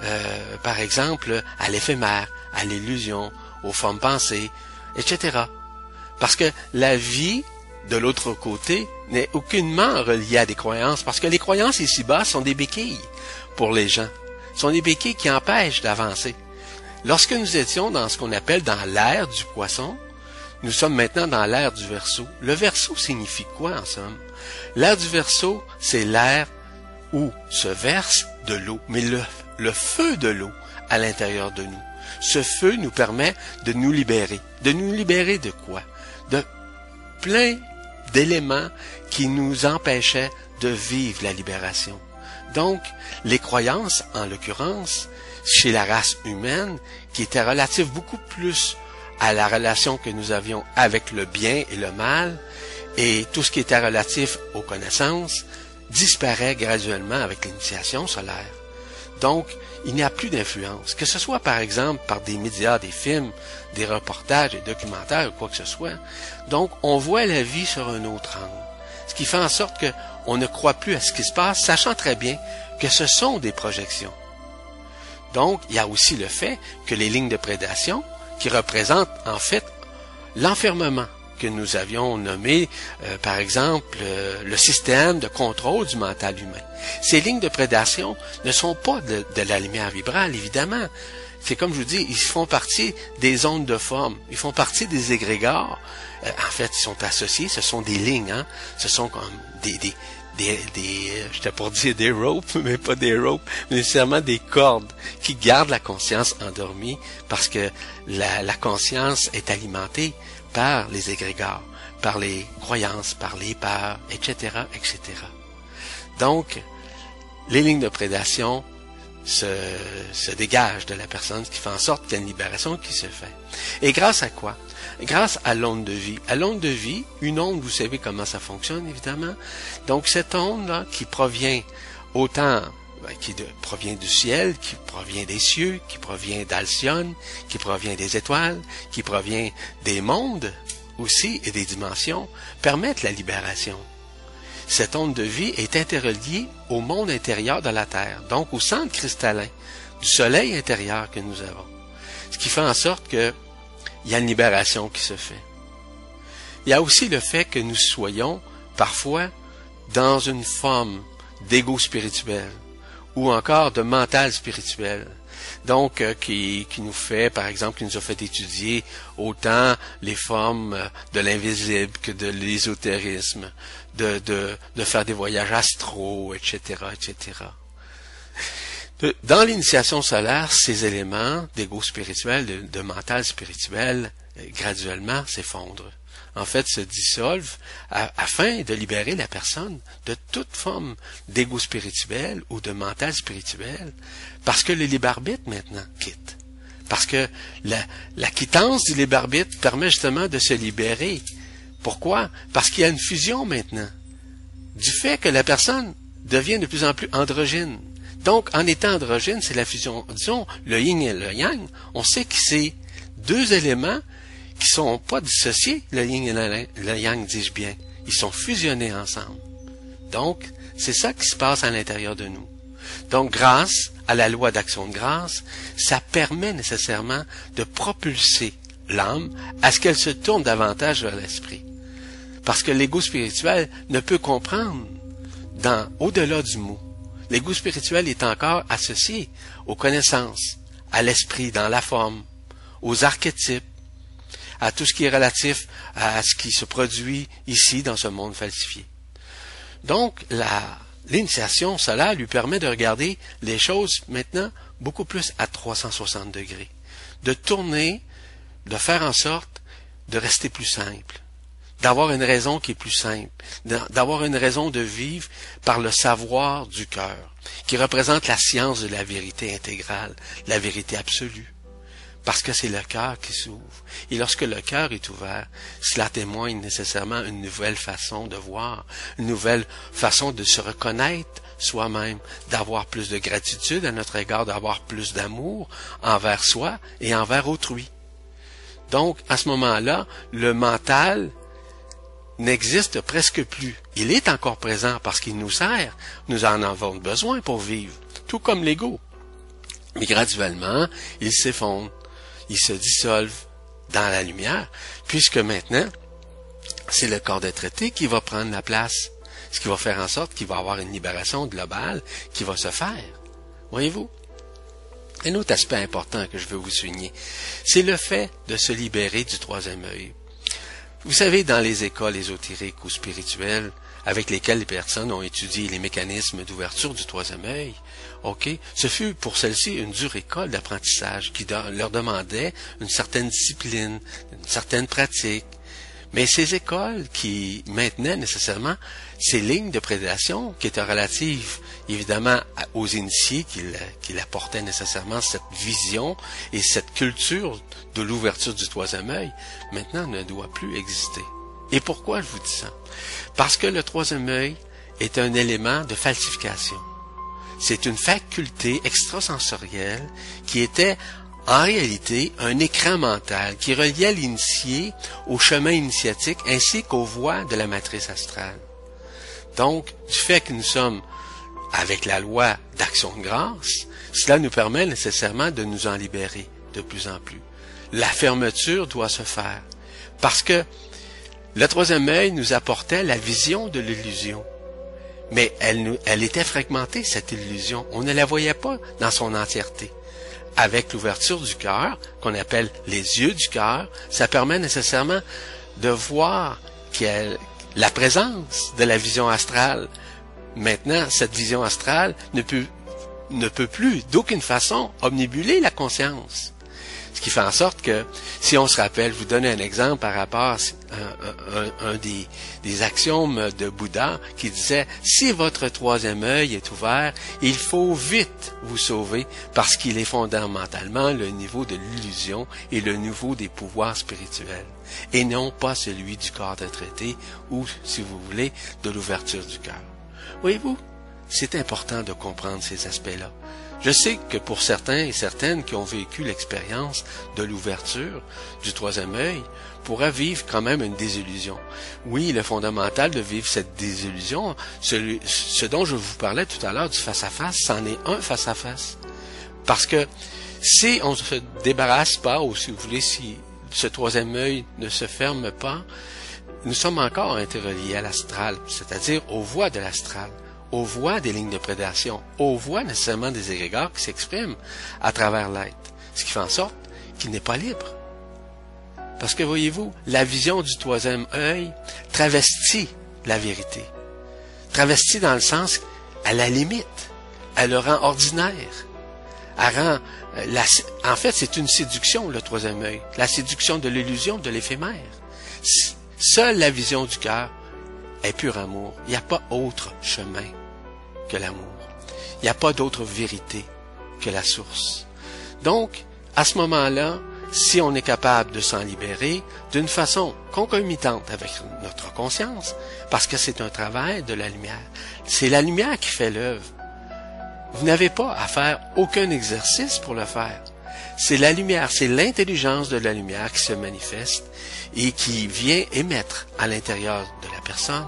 euh, par exemple, à l'éphémère, à l'illusion, aux formes pensées, etc. Parce que la vie, de l'autre côté, n'est aucunement reliée à des croyances, parce que les croyances ici-bas sont des béquilles pour les gens, sont des béquilles qui empêchent d'avancer. Lorsque nous étions dans ce qu'on appelle dans l'ère du poisson, nous sommes maintenant dans l'ère du verso. Le verso signifie quoi en somme? L'air du verso, c'est l'air où se verse de l'eau, mais le, le feu de l'eau à l'intérieur de nous. Ce feu nous permet de nous libérer. De nous libérer de quoi? De plein d'éléments qui nous empêchaient de vivre la libération. Donc, les croyances, en l'occurrence, chez la race humaine, qui étaient relatives beaucoup plus à la relation que nous avions avec le bien et le mal, et tout ce qui était relatif aux connaissances disparaît graduellement avec l'initiation solaire. Donc, il n'y a plus d'influence, que ce soit par exemple par des médias, des films, des reportages, des documentaires ou quoi que ce soit. Donc, on voit la vie sur un autre angle, ce qui fait en sorte qu'on ne croit plus à ce qui se passe, sachant très bien que ce sont des projections. Donc, il y a aussi le fait que les lignes de prédation, qui représentent en fait l'enfermement, que nous avions nommé, euh, par exemple, euh, le système de contrôle du mental humain. Ces lignes de prédation ne sont pas de, la lumière vibrale, évidemment. C'est comme je vous dis, ils font partie des ondes de forme, ils font partie des égrégores. Euh, en fait, ils sont associés, ce sont des lignes, hein? ce sont comme des, des, des, des j'étais pour dire des ropes, mais pas des ropes, nécessairement des cordes qui gardent la conscience endormie parce que la, la conscience est alimentée par les égrégores, par les croyances, par les peurs, etc., etc. Donc, les lignes de prédation se, se dégagent de la personne, ce qui fait en sorte qu'il y a une libération qui se fait. Et grâce à quoi? Grâce à l'onde de vie. À l'onde de vie, une onde, vous savez comment ça fonctionne, évidemment. Donc, cette onde-là, qui provient autant ben, qui provient du ciel, qui provient des cieux, qui provient d'Alcyone, qui provient des étoiles, qui provient des mondes aussi et des dimensions, permettent la libération. Cette onde de vie est interreliée au monde intérieur de la Terre, donc au centre cristallin du soleil intérieur que nous avons. Ce qui fait en sorte qu'il y a une libération qui se fait. Il y a aussi le fait que nous soyons parfois dans une forme d'ego spirituel ou encore de mental spirituel. Donc, euh, qui, qui nous fait, par exemple, qui nous a fait étudier autant les formes de l'invisible que de l'ésotérisme, de, de, de faire des voyages astraux, etc., etc. dans l'initiation solaire, ces éléments d'ego spirituel, de, de mental spirituel, euh, graduellement s'effondrent en fait, se dissolvent afin de libérer la personne de toute forme d'ego spirituel ou de mental spirituel, parce que le libre arbitre maintenant quitte. Parce que la, quittance du libre arbitre permet justement de se libérer. Pourquoi? Parce qu'il y a une fusion maintenant. Du fait que la personne devient de plus en plus androgyne. Donc, en étant androgyne, c'est la fusion. Disons, le yin et le yang, on sait que c'est deux éléments qui sont pas dissociés, le yin et le yang, dis-je bien. Ils sont fusionnés ensemble. Donc, c'est ça qui se passe à l'intérieur de nous. Donc, grâce à la loi d'action de grâce, ça permet nécessairement de propulser l'âme à ce qu'elle se tourne davantage vers l'esprit. Parce que l'ego spirituel ne peut comprendre dans, au-delà du mot. L'ego spirituel est encore associé aux connaissances, à l'esprit dans la forme, aux archétypes, à tout ce qui est relatif à ce qui se produit ici dans ce monde falsifié. Donc, l'initiation cela lui permet de regarder les choses maintenant beaucoup plus à 360 degrés, de tourner, de faire en sorte de rester plus simple, d'avoir une raison qui est plus simple, d'avoir une raison de vivre par le savoir du cœur, qui représente la science de la vérité intégrale, la vérité absolue parce que c'est le cœur qui s'ouvre. Et lorsque le cœur est ouvert, cela témoigne nécessairement une nouvelle façon de voir, une nouvelle façon de se reconnaître soi-même, d'avoir plus de gratitude à notre égard, d'avoir plus d'amour envers soi et envers autrui. Donc, à ce moment-là, le mental n'existe presque plus. Il est encore présent parce qu'il nous sert. Nous en avons besoin pour vivre, tout comme l'ego. Mais graduellement, il s'effondre ils se dissolvent dans la lumière, puisque maintenant, c'est le corps de traité qui va prendre la place, ce qui va faire en sorte qu'il va avoir une libération globale qui va se faire. Voyez-vous? Un autre aspect important que je veux vous souligner, c'est le fait de se libérer du troisième œil. Vous savez, dans les écoles ésotériques ou spirituelles, avec lesquelles les personnes ont étudié les mécanismes d'ouverture du troisième œil, OK, ce fut pour celle-ci une dure école d'apprentissage qui leur demandait une certaine discipline, une certaine pratique. Mais ces écoles qui maintenaient nécessairement ces lignes de prédation qui étaient relatives évidemment aux initiés qui, qui apportaient nécessairement cette vision et cette culture de l'ouverture du troisième œil, maintenant ne doit plus exister. Et pourquoi je vous dis ça? Parce que le troisième œil est un élément de falsification. C'est une faculté extrasensorielle qui était en réalité un écran mental qui reliait l'initié au chemin initiatique ainsi qu'aux voies de la matrice astrale. Donc, du fait que nous sommes avec la loi d'action de grâce, cela nous permet nécessairement de nous en libérer de plus en plus. La fermeture doit se faire parce que le troisième œil nous apportait la vision de l'illusion. Mais elle, elle était fragmentée, cette illusion. On ne la voyait pas dans son entièreté. Avec l'ouverture du cœur, qu'on appelle les yeux du cœur, ça permet nécessairement de voir la présence de la vision astrale. Maintenant, cette vision astrale ne peut, ne peut plus d'aucune façon omnibuler la conscience qui fait en sorte que, si on se rappelle, vous donne un exemple par rapport à un, des, des, axiomes de Bouddha qui disait, si votre troisième œil est ouvert, il faut vite vous sauver parce qu'il est fondamentalement le niveau de l'illusion et le niveau des pouvoirs spirituels et non pas celui du corps de traité ou, si vous voulez, de l'ouverture du cœur. Voyez-vous, c'est important de comprendre ces aspects-là. Je sais que pour certains et certaines qui ont vécu l'expérience de l'ouverture du troisième œil, pourraient vivre quand même une désillusion. Oui, le fondamental de vivre cette désillusion, ce, dont je vous parlais tout à l'heure du face-à-face, c'en est un face-à-face. Parce que si on ne se débarrasse pas, ou si vous voulez, si ce troisième œil ne se ferme pas, nous sommes encore interreliés à l'astral, c'est-à-dire aux voies de l'astral aux voies des lignes de prédation, aux voies nécessairement des égrégores qui s'expriment à travers l'être, ce qui fait en sorte qu'il n'est pas libre. Parce que voyez-vous, la vision du troisième œil travestit la vérité. Travestit dans le sens, à la limite, elle le rend ordinaire. Elle rend, euh, en fait, c'est une séduction, le troisième œil. La séduction de l'illusion, de l'éphémère. Seule la vision du cœur est pur amour. Il n'y a pas autre chemin que l'amour. Il n'y a pas d'autre vérité que la source. Donc, à ce moment-là, si on est capable de s'en libérer d'une façon concomitante avec notre conscience, parce que c'est un travail de la lumière. C'est la lumière qui fait l'œuvre. Vous n'avez pas à faire aucun exercice pour le faire. C'est la lumière, c'est l'intelligence de la lumière qui se manifeste et qui vient émettre à l'intérieur de la personne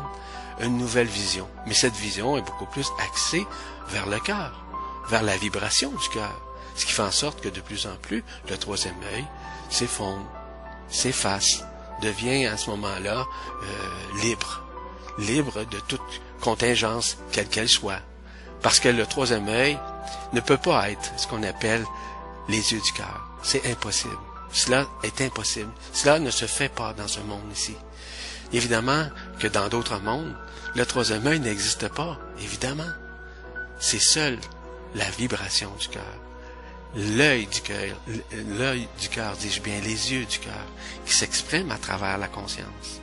une nouvelle vision. Mais cette vision est beaucoup plus axée vers le cœur, vers la vibration du cœur. Ce qui fait en sorte que de plus en plus, le troisième œil s'effondre, s'efface, devient à ce moment-là euh, libre, libre de toute contingence, quelle qu'elle soit. Parce que le troisième œil ne peut pas être ce qu'on appelle les yeux du cœur. C'est impossible. Cela est impossible. Cela ne se fait pas dans ce monde ici. Évidemment que dans d'autres mondes, le troisième œil n'existe pas, évidemment. C'est seul la vibration du cœur, l'œil du cœur, l'œil du cœur, dis-je bien, les yeux du cœur, qui s'expriment à travers la conscience.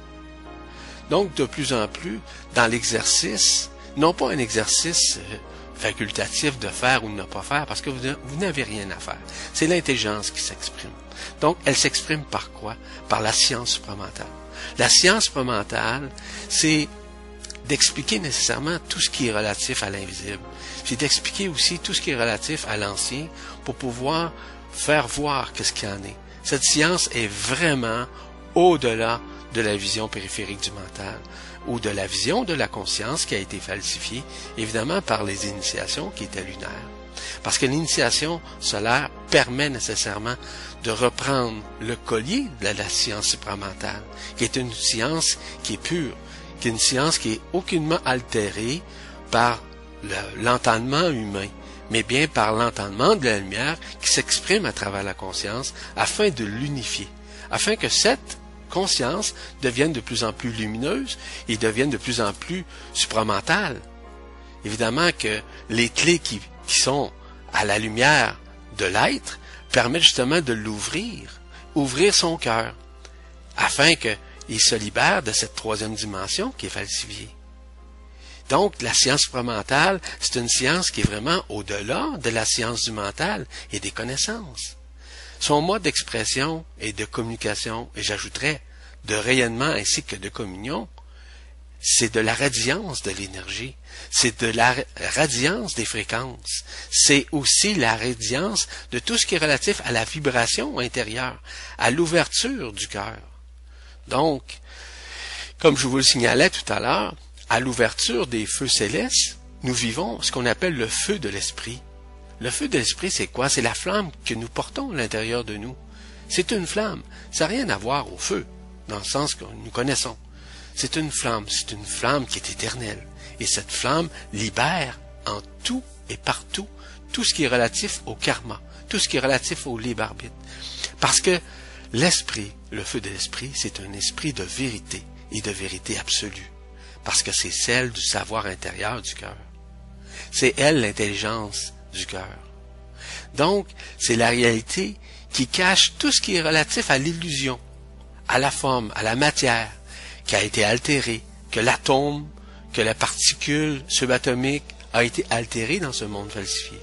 Donc, de plus en plus, dans l'exercice, non pas un exercice euh, facultatif de faire ou de ne pas faire, parce que vous n'avez rien à faire. C'est l'intelligence qui s'exprime. Donc, elle s'exprime par quoi? Par la science supramentale. La science supramentale, c'est d'expliquer nécessairement tout ce qui est relatif à l'invisible, puis d'expliquer aussi tout ce qui est relatif à l'ancien pour pouvoir faire voir qu'est-ce qu'il y en est. Cette science est vraiment au-delà de la vision périphérique du mental ou de la vision de la conscience qui a été falsifiée, évidemment par les initiations qui étaient lunaires. Parce que l'initiation solaire permet nécessairement de reprendre le collier de la science supramentale, qui est une science qui est pure, une science qui est aucunement altérée par l'entendement humain, mais bien par l'entendement de la lumière qui s'exprime à travers la conscience afin de l'unifier, afin que cette conscience devienne de plus en plus lumineuse et devienne de plus en plus supramentale. Évidemment que les clés qui, sont à la lumière de l'être permettent justement de l'ouvrir, ouvrir son cœur, afin qu'il se libère de cette troisième dimension qui est falsifiée. Donc, la science supramentale, c'est une science qui est vraiment au-delà de la science du mental et des connaissances. Son mode d'expression et de communication, et j'ajouterais de rayonnement ainsi que de communion, c'est de la radiance de l'énergie, c'est de la radiance des fréquences, c'est aussi la radiance de tout ce qui est relatif à la vibration intérieure, à l'ouverture du cœur. Donc, comme je vous le signalais tout à l'heure, à l'ouverture des feux célestes, nous vivons ce qu'on appelle le feu de l'esprit. Le feu de l'esprit, c'est quoi? C'est la flamme que nous portons à l'intérieur de nous. C'est une flamme. Ça n'a rien à voir au feu, dans le sens que nous connaissons. C'est une flamme, c'est une flamme qui est éternelle. Et cette flamme libère en tout et partout tout ce qui est relatif au karma, tout ce qui est relatif au libre arbitre. Parce que l'esprit, le feu de l'esprit, c'est un esprit de vérité et de vérité absolue. Parce que c'est celle du savoir intérieur du cœur. C'est elle l'intelligence du cœur. Donc, c'est la réalité qui cache tout ce qui est relatif à l'illusion, à la forme, à la matière, qui a été altéré, que l'atome, que la particule subatomique a été altérée dans ce monde falsifié.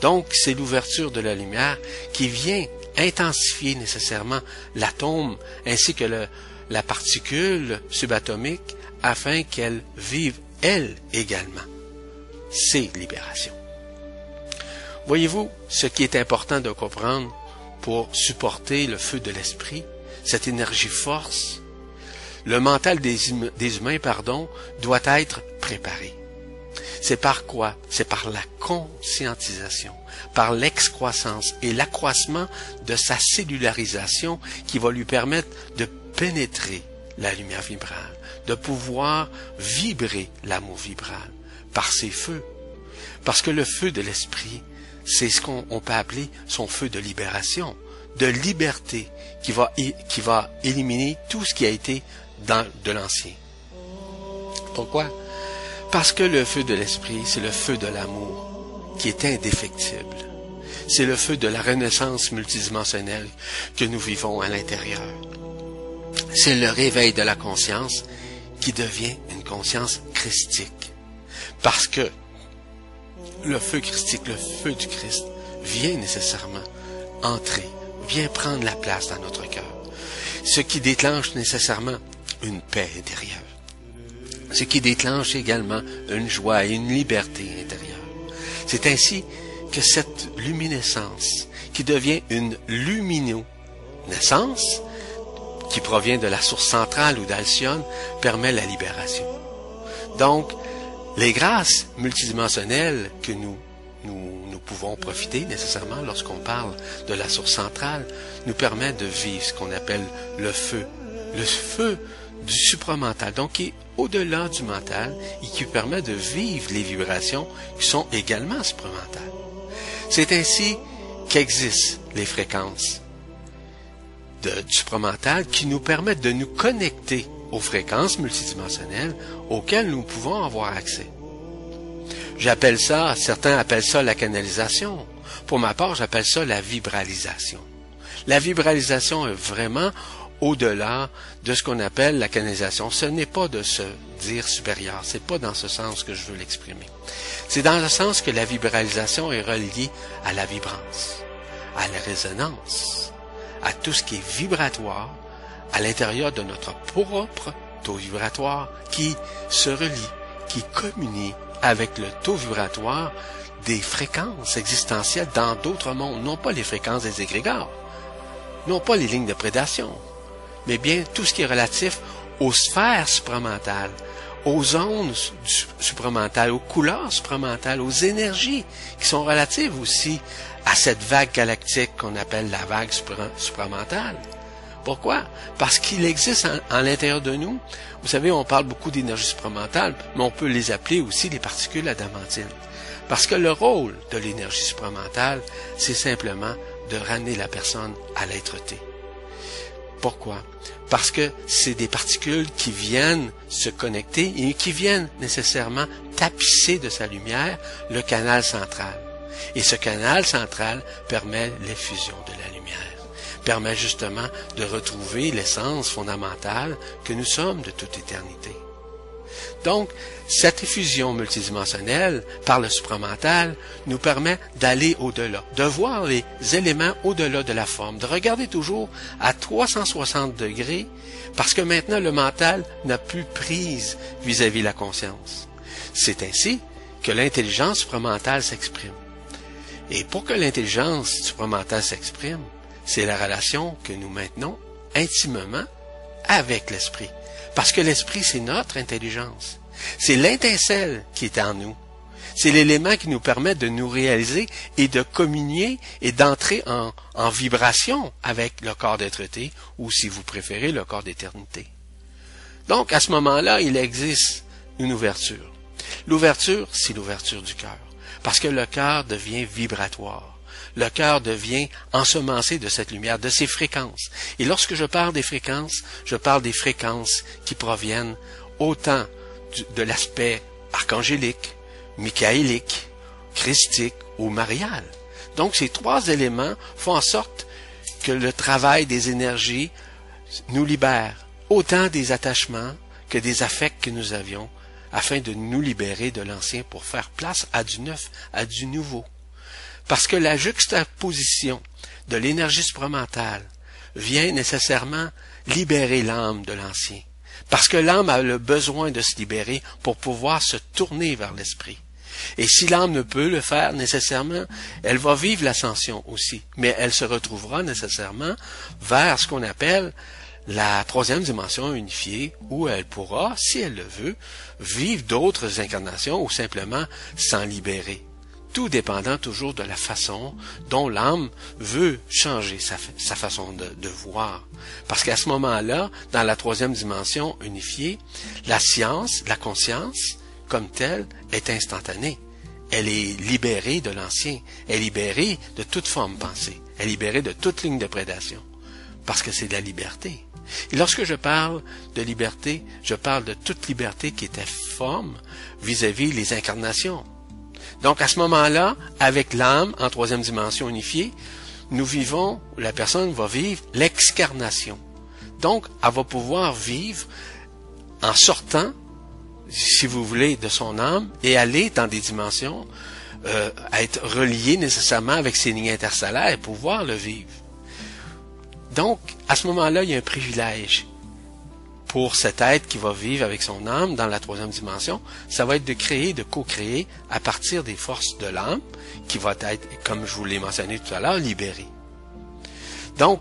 Donc, c'est l'ouverture de la lumière qui vient intensifier nécessairement l'atome ainsi que la particule subatomique afin qu'elle vive elle également. C'est libération. Voyez-vous ce qui est important de comprendre pour supporter le feu de l'esprit, cette énergie force, le mental des, humains, pardon, doit être préparé. C'est par quoi? C'est par la conscientisation, par l'excroissance et l'accroissement de sa cellularisation qui va lui permettre de pénétrer la lumière vibrale, de pouvoir vibrer l'amour vibral par ses feux. Parce que le feu de l'esprit, c'est ce qu'on peut appeler son feu de libération, de liberté qui va, qui va éliminer tout ce qui a été dans de l'ancien. Pourquoi? Parce que le feu de l'esprit, c'est le feu de l'amour qui est indéfectible. C'est le feu de la renaissance multidimensionnelle que nous vivons à l'intérieur. C'est le réveil de la conscience qui devient une conscience christique. Parce que le feu christique, le feu du Christ, vient nécessairement entrer, vient prendre la place dans notre cœur. Ce qui déclenche nécessairement une paix intérieure. Ce qui déclenche également une joie et une liberté intérieure. C'est ainsi que cette luminescence, qui devient une luminescence, qui provient de la source centrale ou d'Alcyone, permet la libération. Donc, les grâces multidimensionnelles que nous, nous, nous pouvons profiter nécessairement lorsqu'on parle de la source centrale nous permettent de vivre ce qu'on appelle le feu. Le feu du supramental, donc au-delà du mental et qui permet de vivre les vibrations qui sont également supramentales. C'est ainsi qu'existent les fréquences de, du supramental qui nous permettent de nous connecter aux fréquences multidimensionnelles auxquelles nous pouvons avoir accès. J'appelle ça, certains appellent ça la canalisation. Pour ma part, j'appelle ça la vibralisation. La vibralisation est vraiment au-delà de ce qu'on appelle la canalisation. Ce n'est pas de se dire supérieur, c'est pas dans ce sens que je veux l'exprimer. C'est dans le sens que la vibralisation est reliée à la vibrance, à la résonance, à tout ce qui est vibratoire à l'intérieur de notre propre taux vibratoire qui se relie, qui communie avec le taux vibratoire des fréquences existentielles dans d'autres mondes, non pas les fréquences des égrégores, non pas les lignes de prédation, mais bien tout ce qui est relatif aux sphères supramentales, aux ondes supramentales, aux couleurs supramentales, aux énergies qui sont relatives aussi à cette vague galactique qu'on appelle la vague supramentale. Pourquoi? Parce qu'il existe en, l'intérieur de nous, vous savez, on parle beaucoup d'énergie supramentale, mais on peut les appeler aussi les particules adamantines. Parce que le rôle de l'énergie supramentale, c'est simplement de ramener la personne à l'être-té. Pourquoi? Parce que c'est des particules qui viennent se connecter et qui viennent nécessairement tapisser de sa lumière le canal central. Et ce canal central permet l'effusion de la lumière, permet justement de retrouver l'essence fondamentale que nous sommes de toute éternité. Donc, cette effusion multidimensionnelle par le supramental nous permet d'aller au-delà, de voir les éléments au-delà de la forme, de regarder toujours à 360 degrés, parce que maintenant le mental n'a plus prise vis-à-vis la conscience. C'est ainsi que l'intelligence supramentale s'exprime. Et pour que l'intelligence supramentale s'exprime, c'est la relation que nous maintenons intimement avec l'esprit. Parce que l'esprit, c'est notre intelligence. C'est l'étincelle qui est en nous. C'est l'élément qui nous permet de nous réaliser et de communier et d'entrer en, en vibration avec le corps d'être ou si vous préférez le corps d'éternité. Donc, à ce moment-là, il existe une ouverture. L'ouverture, c'est l'ouverture du cœur. Parce que le cœur devient vibratoire le cœur devient ensemencé de cette lumière, de ces fréquences. Et lorsque je parle des fréquences, je parle des fréquences qui proviennent autant de l'aspect archangélique, michaélique, christique ou marial. Donc ces trois éléments font en sorte que le travail des énergies nous libère autant des attachements que des affects que nous avions afin de nous libérer de l'ancien pour faire place à du neuf, à du nouveau. Parce que la juxtaposition de l'énergie supramentale vient nécessairement libérer l'âme de l'ancien. Parce que l'âme a le besoin de se libérer pour pouvoir se tourner vers l'esprit. Et si l'âme ne peut le faire nécessairement, elle va vivre l'ascension aussi, mais elle se retrouvera nécessairement vers ce qu'on appelle la troisième dimension unifiée, où elle pourra, si elle le veut, vivre d'autres incarnations ou simplement s'en libérer tout dépendant toujours de la façon dont l'âme veut changer sa, façon de, de, voir. Parce qu'à ce moment-là, dans la troisième dimension unifiée, la science, la conscience, comme telle, est instantanée. Elle est libérée de l'ancien, elle est libérée de toute forme pensée, elle est libérée de toute ligne de prédation, parce que c'est de la liberté. Et lorsque je parle de liberté, je parle de toute liberté qui était forme vis-à-vis -vis les incarnations, donc à ce moment-là, avec l'âme en troisième dimension unifiée, nous vivons, la personne va vivre l'excarnation. Donc, elle va pouvoir vivre en sortant, si vous voulez, de son âme et aller dans des dimensions, euh, être relié nécessairement avec ses lignes interstellaires et pouvoir le vivre. Donc, à ce moment-là, il y a un privilège pour cet être qui va vivre avec son âme dans la troisième dimension, ça va être de créer, de co-créer à partir des forces de l'âme qui va être, comme je vous l'ai mentionné tout à l'heure, libérée. Donc,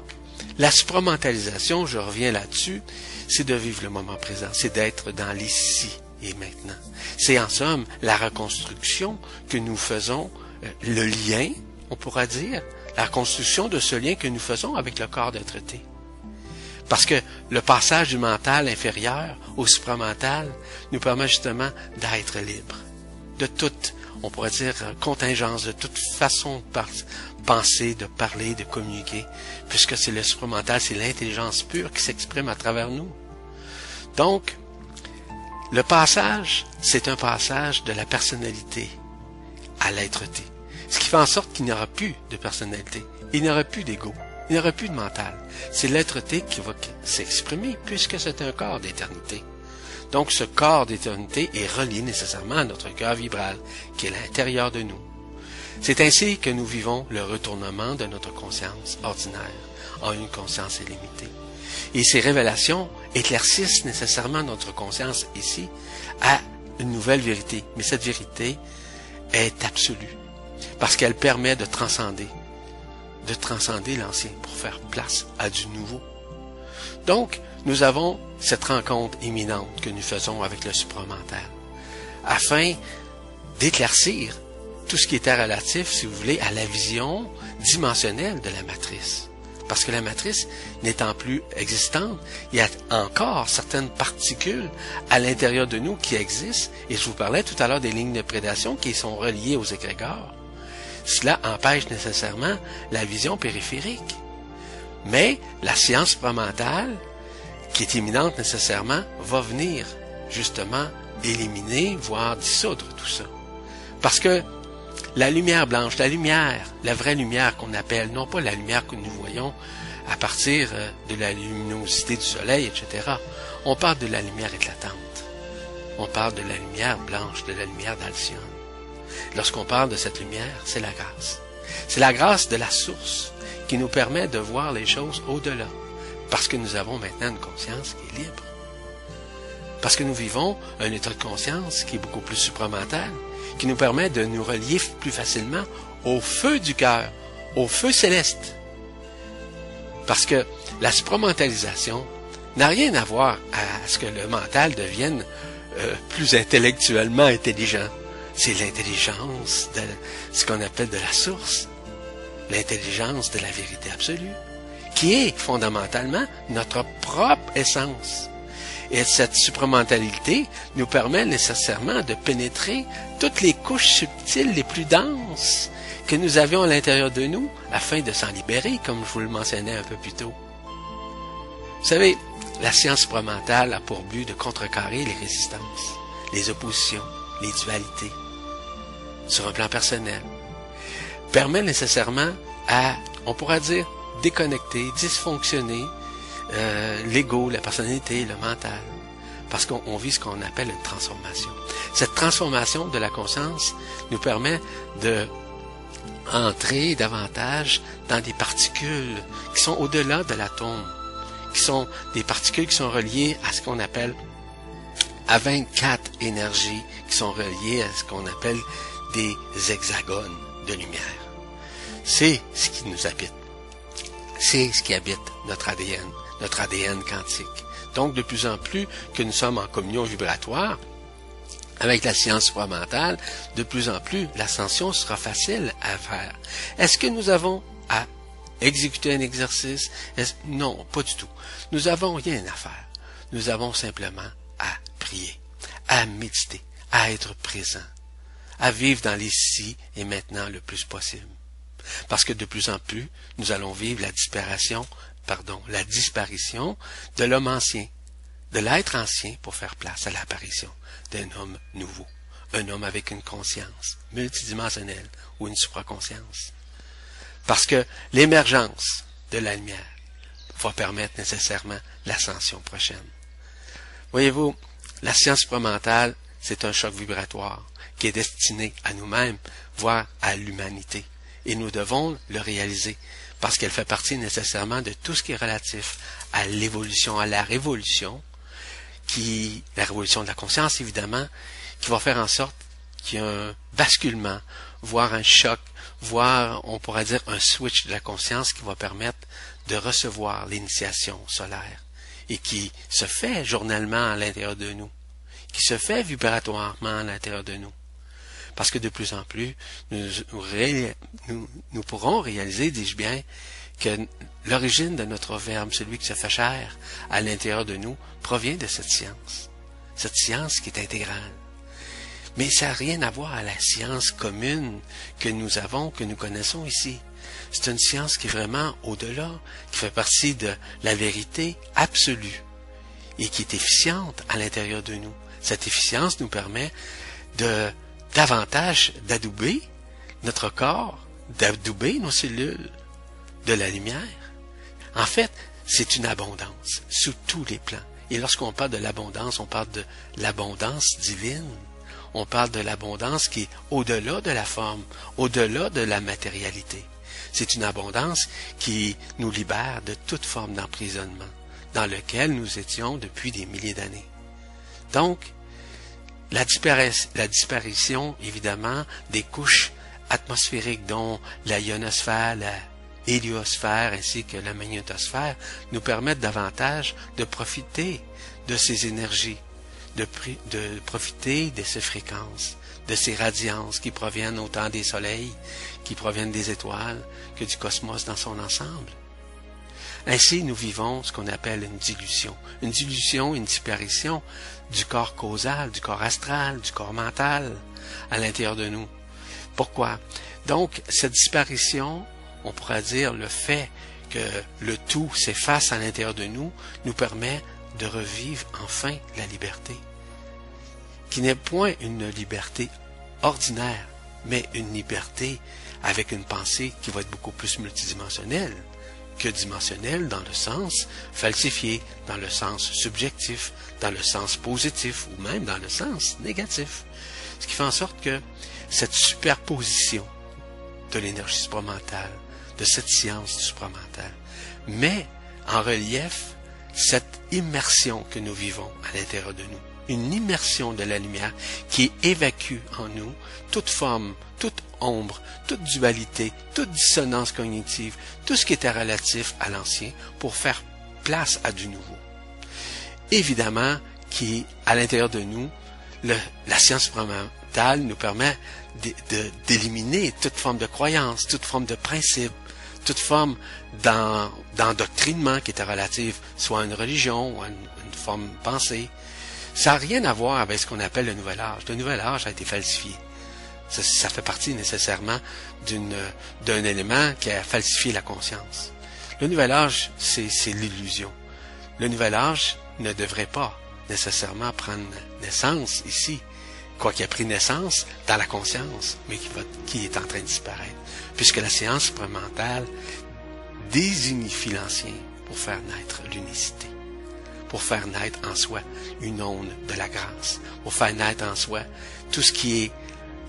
la supramentalisation, je reviens là-dessus, c'est de vivre le moment présent, c'est d'être dans l'ici et maintenant. C'est en somme la reconstruction que nous faisons, euh, le lien, on pourra dire, la reconstruction de ce lien que nous faisons avec le corps d'être été. Parce que le passage du mental inférieur au supramental nous permet justement d'être libre de toute, on pourrait dire, contingence, de toute façon de penser, de parler, de communiquer, puisque c'est le supramental, c'est l'intelligence pure qui s'exprime à travers nous. Donc, le passage, c'est un passage de la personnalité à l'être-té. Ce qui fait en sorte qu'il n'y aura plus de personnalité. Il n'y aura plus d'ego. Il n'y aura plus de mental. C'est l'être-té qui va s'exprimer puisque c'est un corps d'éternité. Donc ce corps d'éternité est relié nécessairement à notre cœur vibral qui est l'intérieur de nous. C'est ainsi que nous vivons le retournement de notre conscience ordinaire en une conscience illimitée. Et ces révélations éclaircissent nécessairement notre conscience ici à une nouvelle vérité. Mais cette vérité est absolue parce qu'elle permet de transcender de transcender l'ancien pour faire place à du nouveau. Donc, nous avons cette rencontre imminente que nous faisons avec le supramental, afin d'éclaircir tout ce qui était relatif, si vous voulez, à la vision dimensionnelle de la matrice. Parce que la matrice n'étant plus existante, il y a encore certaines particules à l'intérieur de nous qui existent, et je vous parlais tout à l'heure des lignes de prédation qui sont reliées aux égrégores cela empêche nécessairement la vision périphérique. Mais la science supramentale, qui est imminente nécessairement, va venir justement éliminer, voire dissoudre tout ça. Parce que la lumière blanche, la lumière, la vraie lumière qu'on appelle, non pas la lumière que nous voyons à partir euh, de la luminosité du soleil, etc. On parle de la lumière éclatante. on parle de la lumière blanche, de la lumière d'Alcyone. Lorsqu'on parle de cette lumière, c'est la grâce. C'est la grâce de la source qui nous permet de voir les choses au-delà, parce que nous avons maintenant une conscience qui est libre. Parce que nous vivons un état de conscience qui est beaucoup plus supramental, qui nous permet de nous relier plus facilement au feu du cœur, au feu céleste. Parce que la supramentalisation n'a rien à voir à ce que le mental devienne euh, plus intellectuellement intelligent. C'est l'intelligence de ce qu'on appelle de la source, l'intelligence de la vérité absolue, qui est fondamentalement notre propre essence. Et cette supramentalité nous permet nécessairement de pénétrer toutes les couches subtiles les plus denses que nous avions à l'intérieur de nous afin de s'en libérer, comme je vous le mentionnais un peu plus tôt. Vous savez, la science supramentale a pour but de contrecarrer les résistances, les oppositions, les dualités, sur un plan personnel. Permet nécessairement à, on pourra dire, déconnecter, dysfonctionner euh, l'ego, la personnalité, le mental. Parce qu'on vit ce qu'on appelle une transformation. Cette transformation de la conscience nous permet de entrer davantage dans des particules qui sont au-delà de l'atome, qui sont des particules qui sont reliées à ce qu'on appelle à 24 énergies qui sont reliées à ce qu'on appelle des hexagones de lumière. C'est ce qui nous habite. C'est ce qui habite notre ADN, notre ADN quantique. Donc, de plus en plus que nous sommes en communion vibratoire avec la science supramentale, de plus en plus l'ascension sera facile à faire. Est-ce que nous avons à exécuter un exercice? Non, pas du tout. Nous n'avons rien à faire. Nous avons simplement à prier, à méditer, à être présent, à vivre dans l'ici et maintenant le plus possible. Parce que de plus en plus, nous allons vivre la disparition, pardon, la disparition de l'homme ancien, de l'être ancien pour faire place à l'apparition d'un homme nouveau, un homme avec une conscience multidimensionnelle ou une supraconscience. Parce que l'émergence de la lumière va permettre nécessairement l'ascension prochaine. Voyez-vous, la science supramentale, c'est un choc vibratoire qui est destiné à nous-mêmes, voire à l'humanité. Et nous devons le réaliser parce qu'elle fait partie nécessairement de tout ce qui est relatif à l'évolution, à la révolution, qui, la révolution de la conscience évidemment, qui va faire en sorte qu'il y ait un basculement, voire un choc, voire, on pourrait dire, un switch de la conscience qui va permettre de recevoir l'initiation solaire et qui se fait journellement à l'intérieur de nous, qui se fait vibratoirement à l'intérieur de nous. Parce que de plus en plus, nous, pourrons réaliser, dis-je bien, que l'origine de notre verbe, celui qui se fait chair à l'intérieur de nous, provient de cette science. Cette science qui est intégrale. Mais ça n'a rien à voir à la science commune que nous avons, que nous connaissons ici. C'est une science qui est vraiment au-delà, qui fait partie de la vérité absolue et qui est efficiente à l'intérieur de nous. Cette efficience nous permet de davantage d'adouber notre corps, d'adouber nos cellules de la lumière. En fait, c'est une abondance sous tous les plans. Et lorsqu'on parle de l'abondance, on parle de l'abondance divine. On parle de l'abondance qui est au-delà de la forme, au-delà de la matérialité. C'est une abondance qui nous libère de toute forme d'emprisonnement dans lequel nous étions depuis des milliers d'années. Donc, la, disparition, évidemment, des couches atmosphériques dont la ionosphère, la héliosphère ainsi que la magnétosphère nous permettent davantage de profiter de ces énergies, de, de profiter de ces fréquences, de ces radiances qui proviennent autant des soleils, qui proviennent des étoiles, que du cosmos dans son ensemble. Ainsi, nous vivons ce qu'on appelle une dilution. Une dilution, une disparition du corps causal, du corps astral, du corps mental à l'intérieur de nous. Pourquoi? Donc, cette disparition, on pourrait dire le fait que le tout s'efface à l'intérieur de nous, nous permet de revivre enfin la liberté qui n'est point une liberté ordinaire, mais une liberté avec une pensée qui va être beaucoup plus multidimensionnelle, que dimensionnel dans le sens falsifié, dans le sens subjectif, dans le sens positif ou même dans le sens négatif. Ce qui fait en sorte que cette superposition de l'énergie supramentale, de cette science du met en relief cette immersion que nous vivons à l'intérieur de nous. Une immersion de la lumière qui évacue en nous toute forme, toute ombre, toute dualité, toute dissonance cognitive, tout ce qui était relatif à l'ancien pour faire place à du nouveau. Évidemment, qui, à l'intérieur de nous, la science supramentale nous permet d'éliminer toute forme de croyance, toute forme de principe, toute forme d'endoctrinement qui était relative soit à une religion ou à une, forme pensée. Ça n'a rien à voir avec ce qu'on appelle le nouvel âge. Le nouvel âge a été falsifié. Ça, fait partie nécessairement d'un élément qui a falsifié la conscience. Le nouvel âge, c'est l'illusion. Le nouvel âge ne devrait pas nécessairement prendre naissance ici, quoi qu'il a pris naissance dans la conscience, mais qui, va, qui est en train de disparaître, puisque la science supramentale désunifie l'ancien pour faire naître l'unicité, pour faire naître en soi une onde de la grâce, pour faire naître en soi tout ce qui est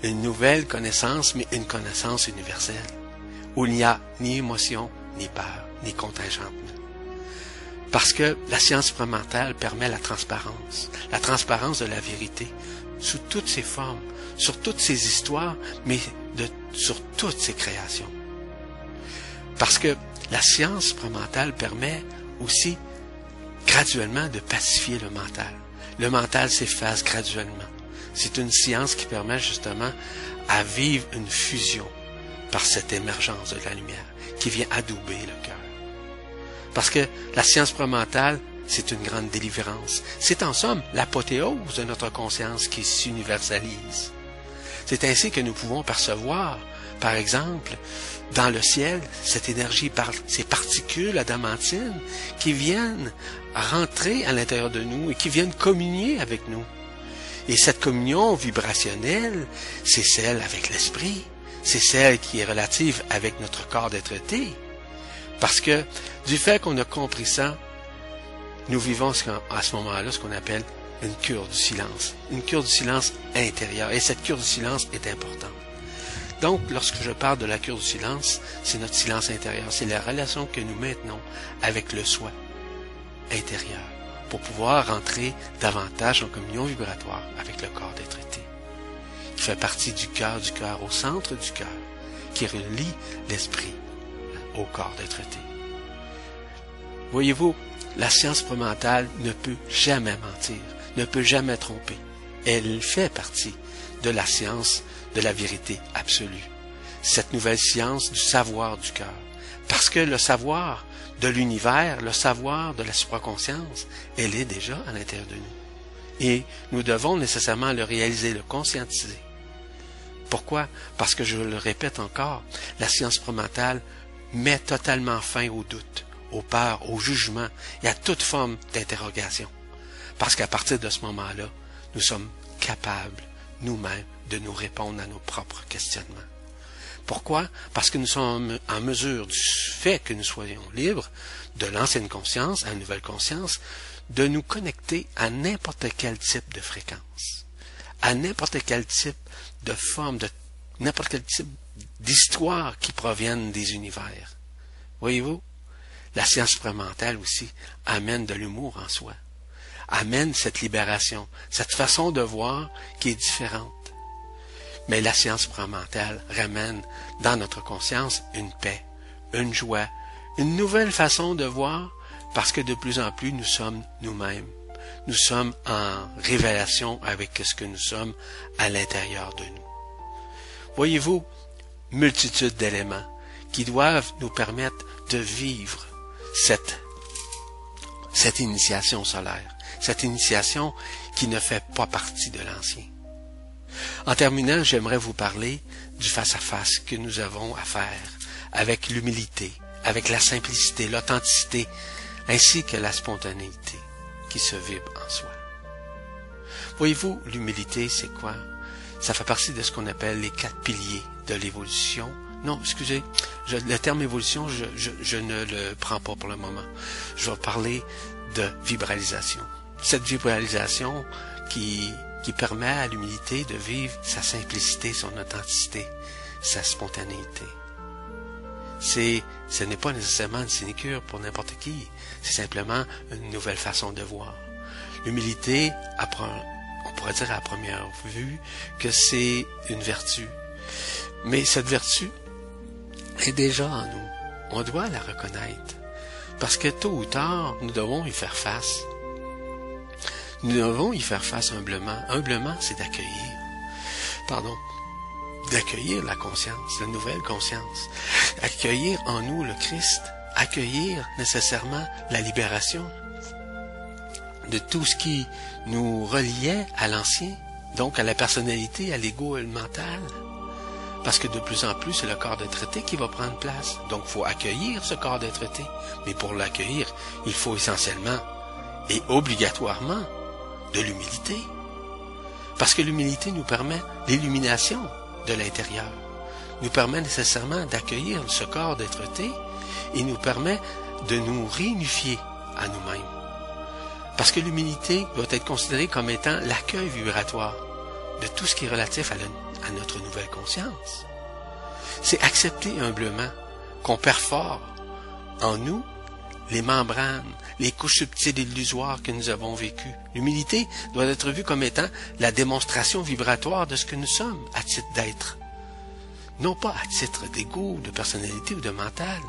une nouvelle connaissance, mais une connaissance universelle, où il n'y a ni émotion, ni peur, ni contingentement. Parce que la science supramentale permet la transparence, la transparence de la vérité, sous toutes ses formes, sur toutes ses histoires, mais sur toutes ses créations. Parce que la science supramentale permet aussi graduellement de pacifier le mental. Le mental s'efface graduellement. C'est une science qui permet justement à vivre une fusion par cette émergence de la lumière qui vient adouber le cœur. Parce que la science supramentale c'est une grande délivrance. C'est en somme l'apothéose de notre conscience qui s'universalise. C'est ainsi que nous pouvons percevoir, par exemple, dans le ciel, cette énergie, ces particules adamantines qui viennent rentrer à l'intérieur de nous et qui viennent communier avec nous. Et cette communion vibrationnelle, c'est celle avec l'esprit, c'est celle qui est relative avec notre corps d'être Parce que du fait qu'on a compris ça, nous vivons à ce moment-là ce qu'on appelle une cure du silence, une cure du silence intérieur. Et cette cure du silence est importante. Donc, lorsque je parle de la cure du silence, c'est notre silence intérieur, c'est la relation que nous maintenons avec le soi intérieur pour pouvoir rentrer davantage en communion vibratoire avec le corps d'être été, qui fait partie du cœur du cœur, au centre du cœur, qui relie l'esprit au corps d'être été. Voyez-vous, la science promentale ne peut jamais mentir, ne peut jamais tromper. Elle fait partie de la science de la vérité absolue. Cette nouvelle science du savoir du cœur. Parce que le savoir de l'univers, le savoir de la supraconscience, elle est déjà à l'intérieur de nous. Et nous devons nécessairement le réaliser, le conscientiser. Pourquoi? Parce que je le répète encore, la science promentale met totalement fin au doute aux peurs, au jugement et à toute forme d'interrogation. Parce qu'à partir de ce moment-là, nous sommes capables nous-mêmes de nous répondre à nos propres questionnements. Pourquoi? Parce que nous sommes en mesure, du fait que nous soyons libres, de l'ancienne conscience à une nouvelle conscience, de nous connecter à n'importe quel type de fréquence, à n'importe quel type de forme, de n'importe quel type d'histoire qui proviennent des univers. Voyez-vous? La science supramentale aussi amène de l'humour en soi, amène cette libération, cette façon de voir qui est différente. Mais la science supramentale ramène dans notre conscience une paix, une joie, une nouvelle façon de voir parce que de plus en plus nous sommes nous-mêmes. Nous sommes en révélation avec ce que nous sommes à l'intérieur de nous. Voyez-vous, multitude d'éléments qui doivent nous permettre de vivre cette, cette initiation solaire, cette initiation qui ne fait pas partie de l'ancien. En terminant, j'aimerais vous parler du face-à-face que nous avons à faire avec l'humilité, avec la simplicité, l'authenticité, ainsi que la spontanéité qui se vibre en soi. Voyez-vous, l'humilité, c'est quoi? Ça fait partie de ce qu'on appelle les quatre piliers de l'évolution Non, excusez, le terme évolution, je, je, ne le prends pas pour le moment. Je vais parler de vibralisation. Cette vibralisation qui, qui permet à l'humilité de vivre sa simplicité, son authenticité, sa spontanéité. C'est, ce n'est pas nécessairement une sinécure pour n'importe qui. C'est simplement une nouvelle façon de voir. L'humilité, on pourrait dire à première vue que c'est une vertu. Mais cette vertu est déjà en nous. On doit la reconnaître. Parce que tôt ou tard, nous devons y faire face. Nous devons y faire face humblement. Humblement, c'est d'accueillir. Pardon. D'accueillir la conscience, la nouvelle conscience. Accueillir en nous le Christ. Accueillir nécessairement la libération de tout ce qui nous reliait à l'ancien, donc à la personnalité, à l'ego et le mental. Parce que de plus en plus, c'est le corps de traité qui va prendre place. Donc, il faut accueillir ce corps de traité. Mais pour l'accueillir, il faut essentiellement et obligatoirement de l'humilité. Parce que l'humilité nous permet l'illumination de l'intérieur, nous permet nécessairement d'accueillir ce corps d'être-té et nous permet de nous réunifier à nous-mêmes. Parce que l'humilité doit être considérée comme étant l'accueil vibratoire de tout ce qui est relatif à, notre nouvelle conscience. C'est accepter humblement qu'on perfore en nous les membranes, les couches subtiles et illusoires que nous avons vécues. L'humilité doit être vue comme étant la démonstration vibratoire de ce que nous sommes à titre d'être. Non pas à titre d'ego, de personnalité ou de mental,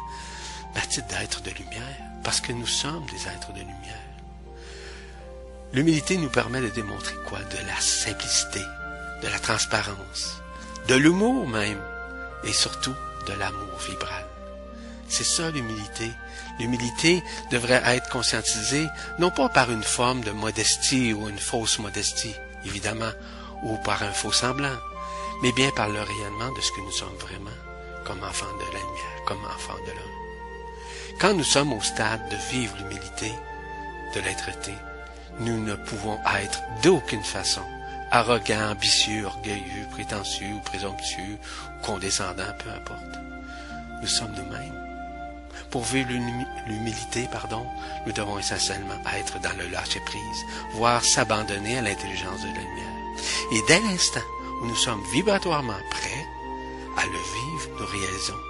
mais à titre d'être de lumière, parce que nous sommes des êtres de lumière. L'humilité nous permet de démontrer quoi? De la simplicité, de la transparence, de l'humour même, et surtout de l'amour vibral. C'est ça l'humilité, L'humilité devrait être conscientisée non pas par une forme de modestie ou une fausse modestie, évidemment, ou par un faux semblant, mais bien par le rayonnement de ce que nous sommes vraiment, comme enfants de la lumière, comme enfants de l'homme. Quand nous sommes au stade de vivre l'humilité, de l'être-té, nous ne pouvons être d'aucune façon arrogants, ambitieux, orgueilleux, prétentieux ou présomptueux, ou condescendants, peu importe. Nous sommes nous-mêmes pour vivre l'humilité, pardon, nous devons essentiellement être dans le lâcher-prise, voire s'abandonner à l'intelligence de la lumière. Et dès l'instant où nous sommes vibratoirement prêts à le vivre, nous réalisons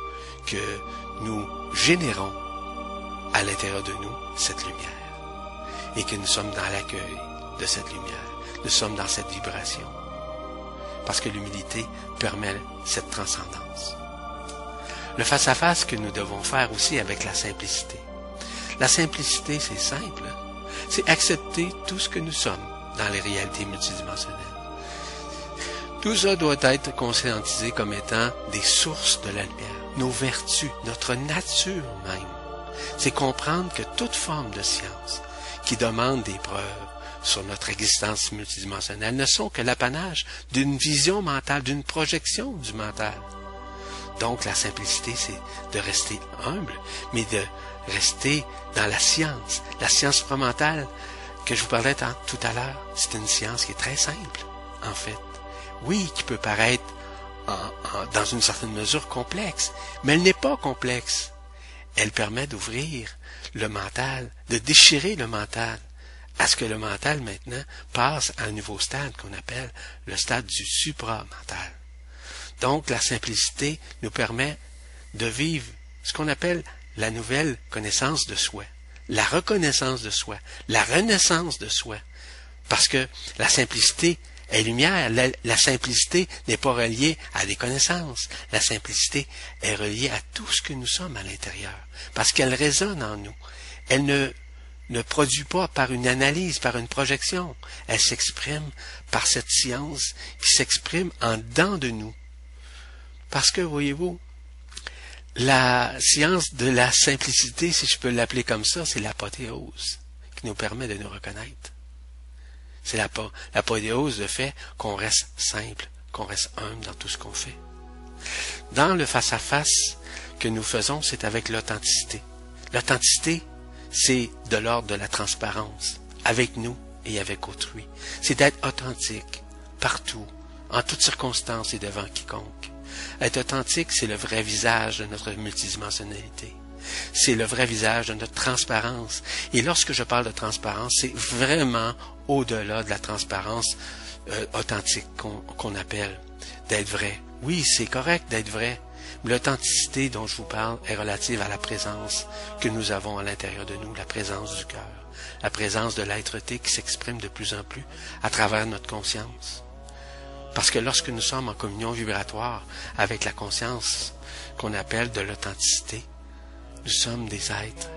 que nous générons à l'intérieur de nous cette lumière et que nous sommes dans l'accueil de cette lumière. Nous sommes dans cette vibration parce que l'humilité permet cette transcendance le face-à-face que nous devons faire aussi avec la simplicité. La simplicité, c'est simple. C'est accepter tout ce que nous sommes dans les réalités multidimensionnelles. Tout ça doit être conscientisé comme étant des sources de la lumière, nos vertus, notre nature même. C'est comprendre que toute forme de science qui demande des preuves sur notre existence multidimensionnelle ne sont que l'apanage d'une vision mentale, d'une projection du mental. Donc la simplicité, c'est de rester humble, mais de rester dans la science. La science promentale que je vous parlais tout à l'heure, c'est une science qui est très simple, en fait. Oui, qui peut paraître dans une certaine mesure complexe, mais elle n'est pas complexe. Elle permet d'ouvrir le mental, de déchirer le mental, à ce que le mental maintenant passe à un nouveau stade qu'on appelle le stade du supramental. Donc, la simplicité nous permet de vivre ce qu'on appelle la nouvelle connaissance de soi, la reconnaissance de soi, la renaissance de soi. Parce que la simplicité est lumière. La, simplicité n'est pas reliée à des connaissances. La simplicité est reliée à tout ce que nous sommes à l'intérieur. Parce qu'elle résonne en nous. Elle ne, ne produit pas par une analyse, par une projection. Elle s'exprime par cette science qui s'exprime en dedans de nous. Parce que, voyez-vous, la science de la simplicité, si je peux l'appeler comme ça, c'est l'apothéose qui nous permet de nous reconnaître. C'est l'apothéose de fait qu'on reste simple, qu'on reste humble dans tout ce qu'on fait. Dans le face-à-face que nous faisons, c'est avec l'authenticité. L'authenticité, c'est de l'ordre de la transparence, avec nous et avec autrui. C'est d'être authentique, partout, en toutes circonstances et devant quiconque. Être authentique, c'est le vrai visage de notre multidimensionnalité. C'est le vrai visage de notre transparence. Et lorsque je parle de transparence, c'est vraiment au-delà de la transparence euh, authentique qu'on appelle, d'être vrai. Oui, c'est correct d'être vrai. Mais l'authenticité dont je vous parle est relative à la présence que nous avons à l'intérieur de nous, la présence du cœur, la présence de l'être-té qui s'exprime de plus en plus à travers notre conscience. Parce que lorsque nous sommes en communion vibratoire avec la conscience qu'on appelle de l'authenticité, nous sommes des êtres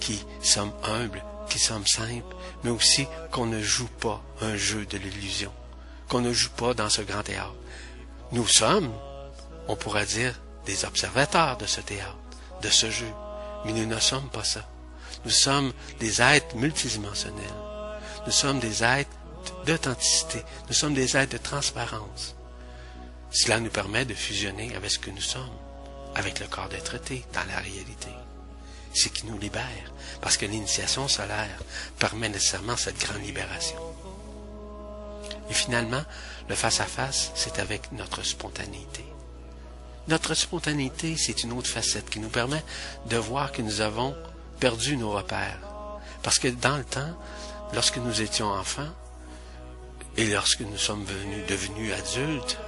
qui sommes humbles, qui sommes simples, mais aussi qu'on ne joue pas un jeu de l'illusion, qu'on ne joue pas dans ce grand théâtre. Nous sommes, on pourrait dire, des observateurs de ce théâtre, de ce jeu, mais nous ne sommes pas ça. Nous sommes des êtres multidimensionnels. Nous sommes des êtres d'authenticité. Nous sommes des êtres de transparence. Cela nous permet de fusionner avec ce que nous sommes, avec le corps d'être dans la réalité. C'est qui nous libère, parce que l'initiation solaire permet nécessairement cette grande libération. Et finalement, le face-à-face, c'est avec notre spontanéité. Notre spontanéité, c'est une autre facette qui nous permet de voir que nous avons perdu nos repères. Parce que dans le temps, lorsque nous étions enfants, et lorsque nous sommes venus, devenus adultes,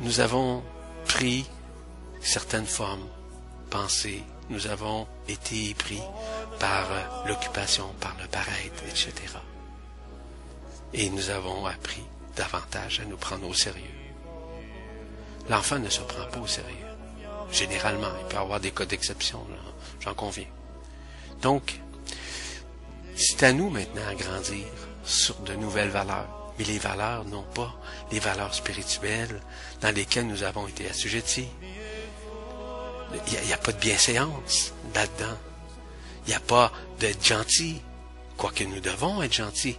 nous avons pris certaines formes, pensées, nous avons été pris par l'occupation, par le paraître, etc. Et nous avons appris davantage à nous prendre au sérieux. L'enfant ne se prend pas au sérieux. Généralement, il peut y avoir des cas d'exception, j'en conviens. Donc, c'est à nous maintenant à grandir sur de nouvelles valeurs mais les valeurs non pas les valeurs spirituelles dans lesquelles nous avons été assujettis. Il n'y a, pas de bienséance là-dedans. Il n'y a pas d'être gentil, quoique nous devons être gentils.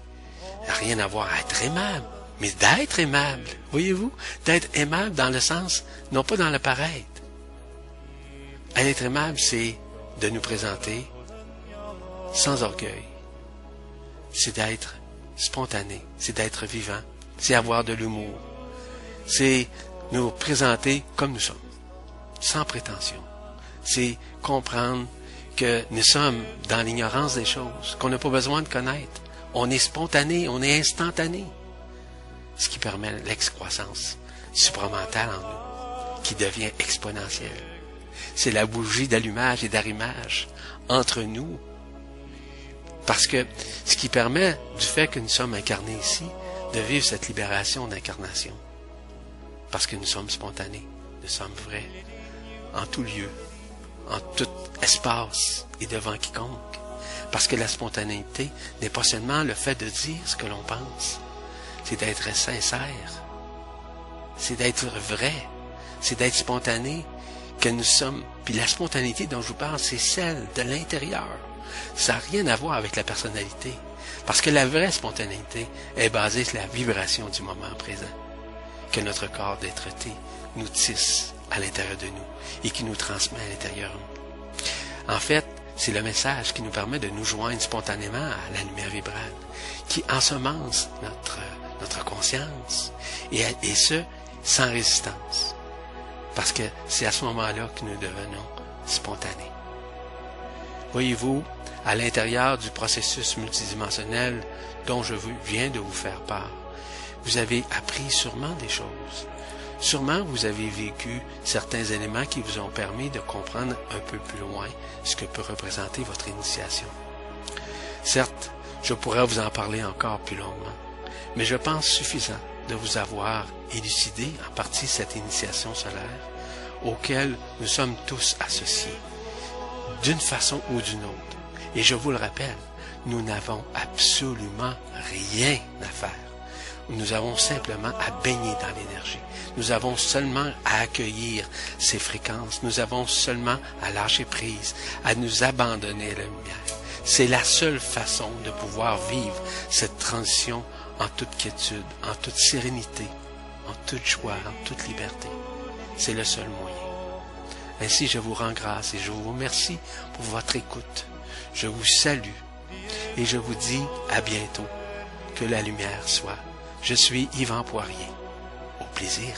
Rien à voir à être aimable, mais d'être aimable. Voyez-vous? D'être aimable dans le sens, non pas dans le paraître. Être aimable, c'est de nous présenter sans orgueil. C'est d'être spontané, c'est d'être vivant, c'est avoir de l'humour, c'est nous présenter comme nous sommes, sans prétention. C'est comprendre que nous sommes dans l'ignorance des choses, qu'on n'a pas besoin de connaître. On est spontané, on est instantané. Ce qui permet l'excroissance supramentale en nous, qui devient exponentielle. C'est la bougie d'allumage et d'arrimage entre nous parce que ce qui permet, du fait que nous sommes incarnés ici, de vivre cette libération d'incarnation. Parce que nous sommes spontanés, nous sommes vrais, en tout lieu, en tout espace et devant quiconque. Parce que la spontanéité n'est pas seulement le fait de dire ce que l'on pense, c'est d'être sincère, c'est d'être vrai, c'est d'être spontané, que nous sommes. Puis la spontanéité dont je vous parle, c'est celle de l'intérieur. Ça n'a rien à voir avec la personnalité. Parce que la vraie spontanéité est basée sur la vibration du moment présent. Que notre corps d'être nous tisse à l'intérieur de nous et qui nous transmet à l'intérieur. En fait, c'est le message qui nous permet de nous joindre spontanément à la lumière vibrale, qui ensemence notre, conscience, et ce, sans résistance. Parce que c'est à ce moment-là que nous devenons spontanés. Voyez-vous, à l'intérieur du processus multidimensionnel dont je viens de vous faire part, vous avez appris sûrement des choses. Sûrement vous avez vécu certains éléments qui vous ont permis de comprendre un peu plus loin ce que peut représenter votre initiation. Certes, je pourrais vous en parler encore plus longuement, mais je pense suffisant de vous avoir élucidé en partie cette initiation solaire auquel nous sommes tous associés, d'une façon ou d'une autre. Et je vous le rappelle, nous n'avons absolument rien à faire. Nous avons simplement à baigner dans l'énergie. Nous avons seulement à accueillir ces fréquences. Nous avons seulement à lâcher prise, à nous abandonner à la lumière. C'est la seule façon de pouvoir vivre cette transition en toute quiétude, en toute sérénité, en toute joie, en toute liberté. C'est le seul moyen. Ainsi, je vous rends grâce et je vous remercie pour votre écoute. Je vous salue et je vous dis à bientôt. Que la lumière soit. Je suis Yvan Poirier. Au plaisir.